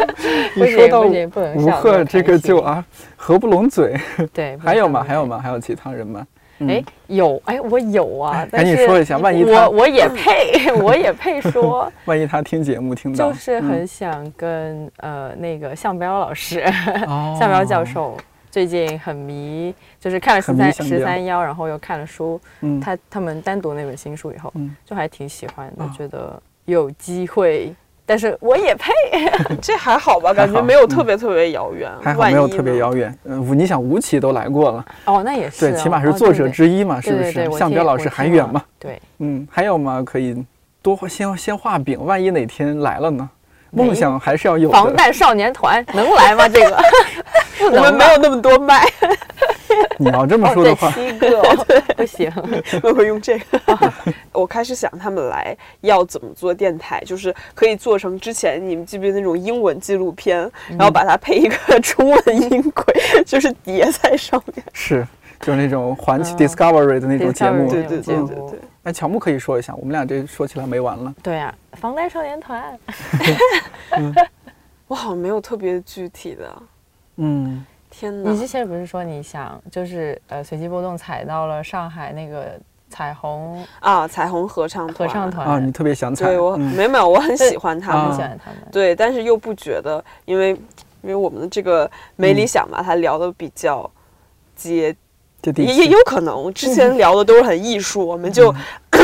Speaker 1: 说到吴
Speaker 4: 笑
Speaker 1: 赫这个就
Speaker 4: 啊，
Speaker 1: 啊合不拢嘴。
Speaker 4: 对，
Speaker 1: 还有吗？还有吗？还有其他人吗？嗯。
Speaker 4: 哎，有哎，我有啊
Speaker 1: 哎，
Speaker 4: 但是
Speaker 1: 赶紧说一下万一他
Speaker 4: 我我也配，我也配说，
Speaker 1: 万一他听节目听到，
Speaker 4: 就是
Speaker 1: 嗯。
Speaker 4: 很想跟呃那个向彪老师，
Speaker 1: 哦。
Speaker 4: 向彪教授最近很迷，就是看了十三十三幺，然后又看了书，
Speaker 1: 嗯。
Speaker 4: 他他们单独那本新书以后，
Speaker 1: 嗯。
Speaker 4: 就还挺喜欢的
Speaker 1: 哦，
Speaker 4: 觉得有机会，但是我也配，
Speaker 3: 这还好吧？感觉没有特别特别遥远。
Speaker 1: 还好没有特别遥远。嗯，你想吴起都来过了，
Speaker 4: 哦，那也是
Speaker 1: 对，
Speaker 4: 哦，
Speaker 1: 起码是作者之一嘛，是不是？向彪老师还远嘛？
Speaker 4: 对，
Speaker 1: 嗯，还有吗？可以多先先画饼，万一哪天来了呢？梦想还是要有的。
Speaker 4: 防弹少年团能来吗？这个
Speaker 3: 我们没有那么多麦，
Speaker 1: 你要这么说的话，
Speaker 4: 七个 哦不行，
Speaker 3: 我会用这个。我开始想他们来要怎么做电台，就是可以做成之前你们记不记得那种英文纪录片，然后把它配一个中文音轨，就是叠在上面。
Speaker 1: 是就是那种环球
Speaker 4: 嗯
Speaker 1: Discovery 的那种节目。
Speaker 3: 对对
Speaker 4: 对
Speaker 3: 对对对。
Speaker 1: 哎，乔木可以说一下，我们俩这说起来没完了。
Speaker 4: 对啊，防弹少年团，
Speaker 3: 我好像没有特别具体的。
Speaker 1: 嗯，
Speaker 3: 天哪
Speaker 4: 你！之前不是说你想就是呃随机波动踩到了上海那个彩虹
Speaker 3: 啊，彩虹合唱团
Speaker 4: 合唱团
Speaker 1: 啊，你特别想踩，
Speaker 3: 对我、
Speaker 1: 嗯。
Speaker 3: 没有没有，我很喜欢他
Speaker 1: 啊
Speaker 3: 们
Speaker 4: 喜欢他们，
Speaker 3: 对，但是又不觉得，因为因为我们的这个没理想嘛，他聊的比较接，也也，有可能之前聊的都是很艺术，我们就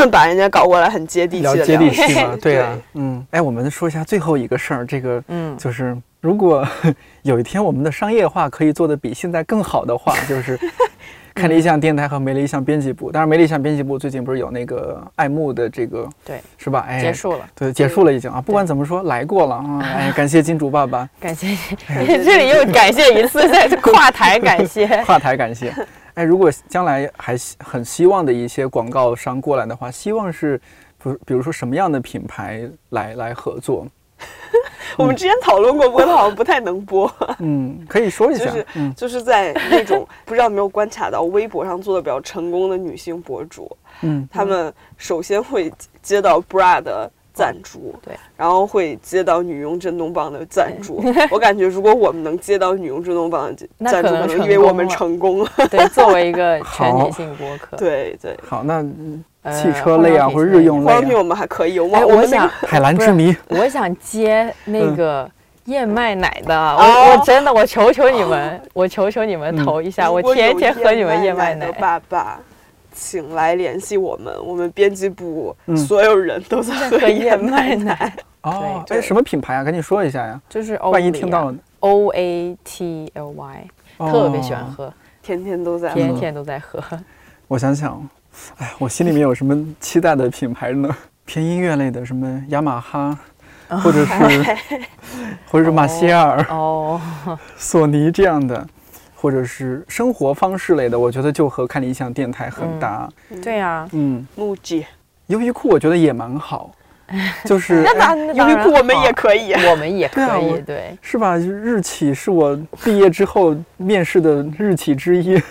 Speaker 3: 把人家搞过来很接地气的
Speaker 1: 聊接地气嘛，对
Speaker 3: 对
Speaker 1: 呀，嗯，哎，我们说一下最后一个事儿，这个
Speaker 4: 嗯，
Speaker 1: 就是如果 有一天我们的商业化可以做得比现在更好的话，就是看理想电台和没理想编辑部。当然，没理想编辑部最近不是有那个爱慕的这个，
Speaker 4: 对，
Speaker 1: 是吧？哎，
Speaker 4: 结束了，
Speaker 1: 对，结束了已经啊。不管怎么说，来过了啊。哎，感谢金主爸爸，
Speaker 4: 感谢，这里又感谢一次，在跨台感谢，
Speaker 1: 跨台感谢。哎，如果将来还希很希望的一些广告商过来的话，希望是，比如比如说什么样的品牌来来合作？
Speaker 3: 我们之前讨论过，不过它好像不太能播，
Speaker 1: 嗯，可以说一下
Speaker 3: 就是。
Speaker 1: 嗯
Speaker 3: 就是在那种不知道有没有观察到微博上做的比较成功的女性博主，
Speaker 1: 嗯
Speaker 3: 他们首先会接到 bra 的赞助，
Speaker 4: 对，
Speaker 3: 然后会接到女佣震动棒的赞助。我感觉如果我们能接到女佣震动棒的
Speaker 4: 那
Speaker 3: 赞助，
Speaker 4: 可能成
Speaker 3: 可能因为我们成功了。
Speaker 4: 对，作为一个 全
Speaker 1: 好
Speaker 4: 女性播客，
Speaker 3: 对对，
Speaker 1: 好，那汽车类啊，或者日用类啊，
Speaker 3: 化妆品我们还可以，我
Speaker 4: 想
Speaker 1: 海蓝之谜，
Speaker 4: 我想接那个燕麦奶的，
Speaker 3: 哦。
Speaker 4: 我我真的我求求你们，我求求你们
Speaker 1: 嗯
Speaker 4: 投一下，我天天喝你们燕麦奶。
Speaker 3: 爸爸。请来联系我们，我们编辑部
Speaker 1: 嗯
Speaker 3: 所有人都在喝
Speaker 4: 喝燕
Speaker 3: 燕
Speaker 4: 麦
Speaker 3: 麦奶。
Speaker 4: 奶，
Speaker 1: 哦，
Speaker 3: 对
Speaker 1: 哎，什么品牌啊？赶紧说一下呀，
Speaker 4: 就是欧
Speaker 1: 万一听到了
Speaker 4: ，O A T L Y，特别喜欢
Speaker 1: 哦。
Speaker 4: 喝，
Speaker 3: 天天都在喝。
Speaker 4: 天天都在喝。
Speaker 1: 我想想，哎，我心里面有什么期待的品牌呢？偏音乐类的，什么雅马哈，或者是或者是马歇尔、
Speaker 4: 哦，
Speaker 1: 索尼这样的，或者是生活方式类的，我觉得就和看理想电台很搭。
Speaker 4: 对呀，
Speaker 1: 嗯，
Speaker 3: 木姐，
Speaker 1: 优衣库我觉得也蛮好，就是
Speaker 4: 那当
Speaker 1: 哎
Speaker 4: 那
Speaker 3: 优衣库我们也可以。
Speaker 4: 我们也可
Speaker 1: 对啊我
Speaker 4: 以，对，
Speaker 1: 是吧？日企是我毕业之后面试的日企之一。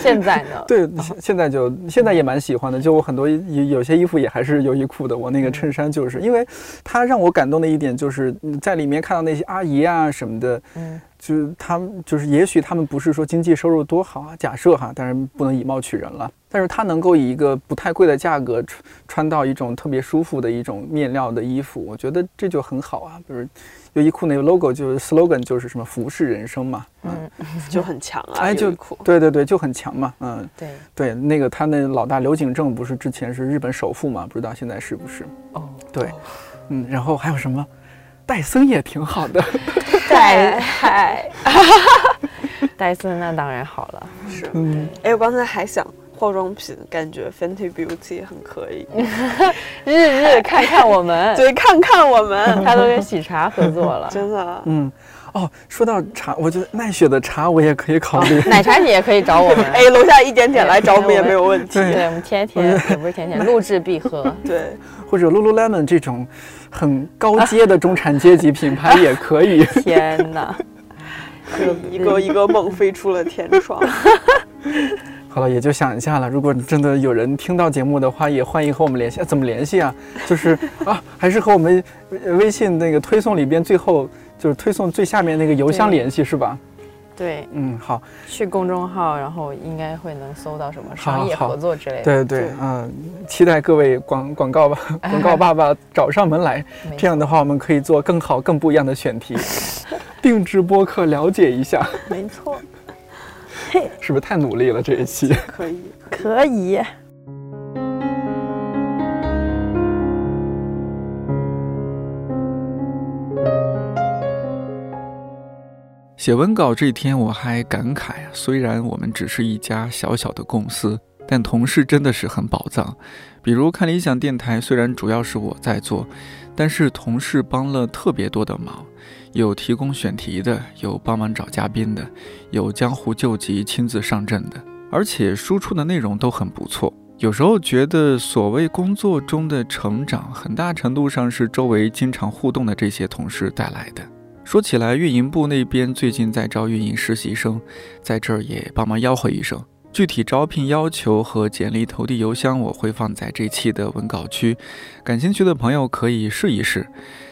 Speaker 4: 现在呢？
Speaker 1: 对，现现在就现在也蛮喜欢的，就我很多有有些衣服也还是优衣库的。我那个衬衫就是，因为它让我感动的一点就是嗯在里面看到那些阿姨啊什么的，
Speaker 4: 嗯，
Speaker 1: 就是他们就是也许他们不是说经济收入多好啊，假设哈，但是不能以貌取人了，但是他能够以一个不太贵的价格穿穿到一种特别舒服的一种面料的衣服，我觉得这就很好啊。比如优衣库那个 logo 就是 slogan 就是什么服饰人生嘛，嗯，
Speaker 3: 就很强啊，
Speaker 1: 哎就。对对对，就很强嘛，嗯。
Speaker 4: 对，
Speaker 1: 对，那个他那老大刘景正不是之前是日本首富嘛？不知道现在是不是？
Speaker 4: 哦，
Speaker 1: 对，嗯，然后还有什么？戴森也挺好的，
Speaker 4: 戴嗨，戴森那当然好了，
Speaker 3: 是，
Speaker 1: 嗯，
Speaker 3: 哎，我刚才还想化妆品，感觉 Fenty Beauty 很可以。
Speaker 4: 日日看看我们，
Speaker 3: 对，看看我们，
Speaker 4: 他都跟喜茶合作了。
Speaker 3: 真的。
Speaker 1: 嗯，哦，说到茶，我觉得奈雪的茶我也可以考虑。
Speaker 4: 奶茶你也可以找我们，
Speaker 3: 哎，楼下一点点来找我们也没有问题。
Speaker 4: 对，我们天天也不是天天，录制必喝。
Speaker 3: 对，
Speaker 1: 或者 Lululemon 这种很高阶的中产阶级品牌也可以。
Speaker 4: 天哪，
Speaker 3: 可以一个一个梦飞出了天窗。好了，也就想一下了。如果真的有人听到节目的话，也欢迎和我们联系。怎么联系啊？就是啊，还是和我们微信那个推送里边最后就是推送最下面那个邮箱联系是吧？
Speaker 4: 对，
Speaker 3: 嗯，好，
Speaker 4: 去公众号，然后应该会能搜到什么商业合作之类的。
Speaker 3: 对对，嗯，期待各位广广告吧，广告爸爸找上门来。这样的话，我们可以做更好、更不一样的选题，定制播客，了解一下。
Speaker 4: 没错。
Speaker 3: 嘿，是不是太努力了这一期？
Speaker 4: 可以，可以。
Speaker 1: 写文稿这天，我还感慨啊，虽然我们只是一家小小的公司，但同事真的是很宝藏。比如看理想电台，虽然主要是我在做，但是同事帮了特别多的忙，有提供选题的，有帮忙找嘉宾的，有江湖救急亲自上阵的，而且输出的内容都很不错。有时候觉得，所谓工作中的成长，很大程度上是周围经常互动的这些同事带来的。说起来，运营部那边最近在招运营实习生，在这儿也帮忙吆喝一声。具体招聘要求和简历投递邮箱，我会放在这期的文稿区，感兴趣的朋友可以试一试。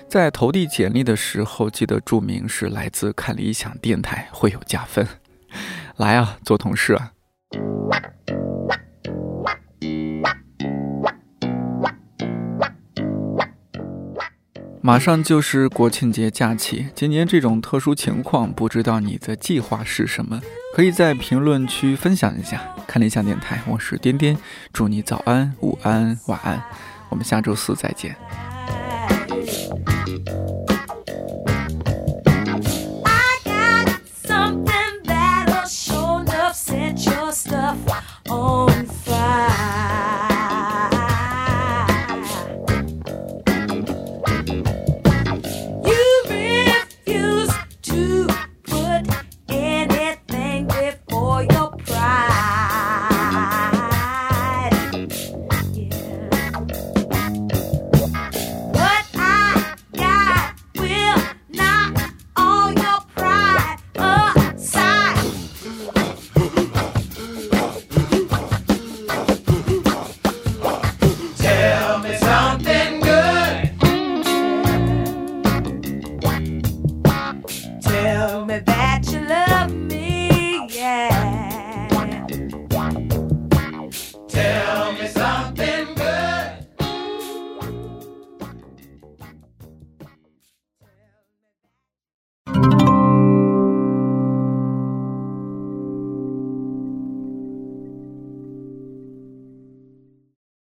Speaker 1: 在投递简历的时候，记得注明是来自看理想电台，会有加分。来啊，做同事啊！马上就是国庆节假期，今年这种特殊情况，不知道你的计划是什么？可以在评论区分享一下。看理想电台，我是颠颠，祝你早安、午安、晚安，我们下周四再见。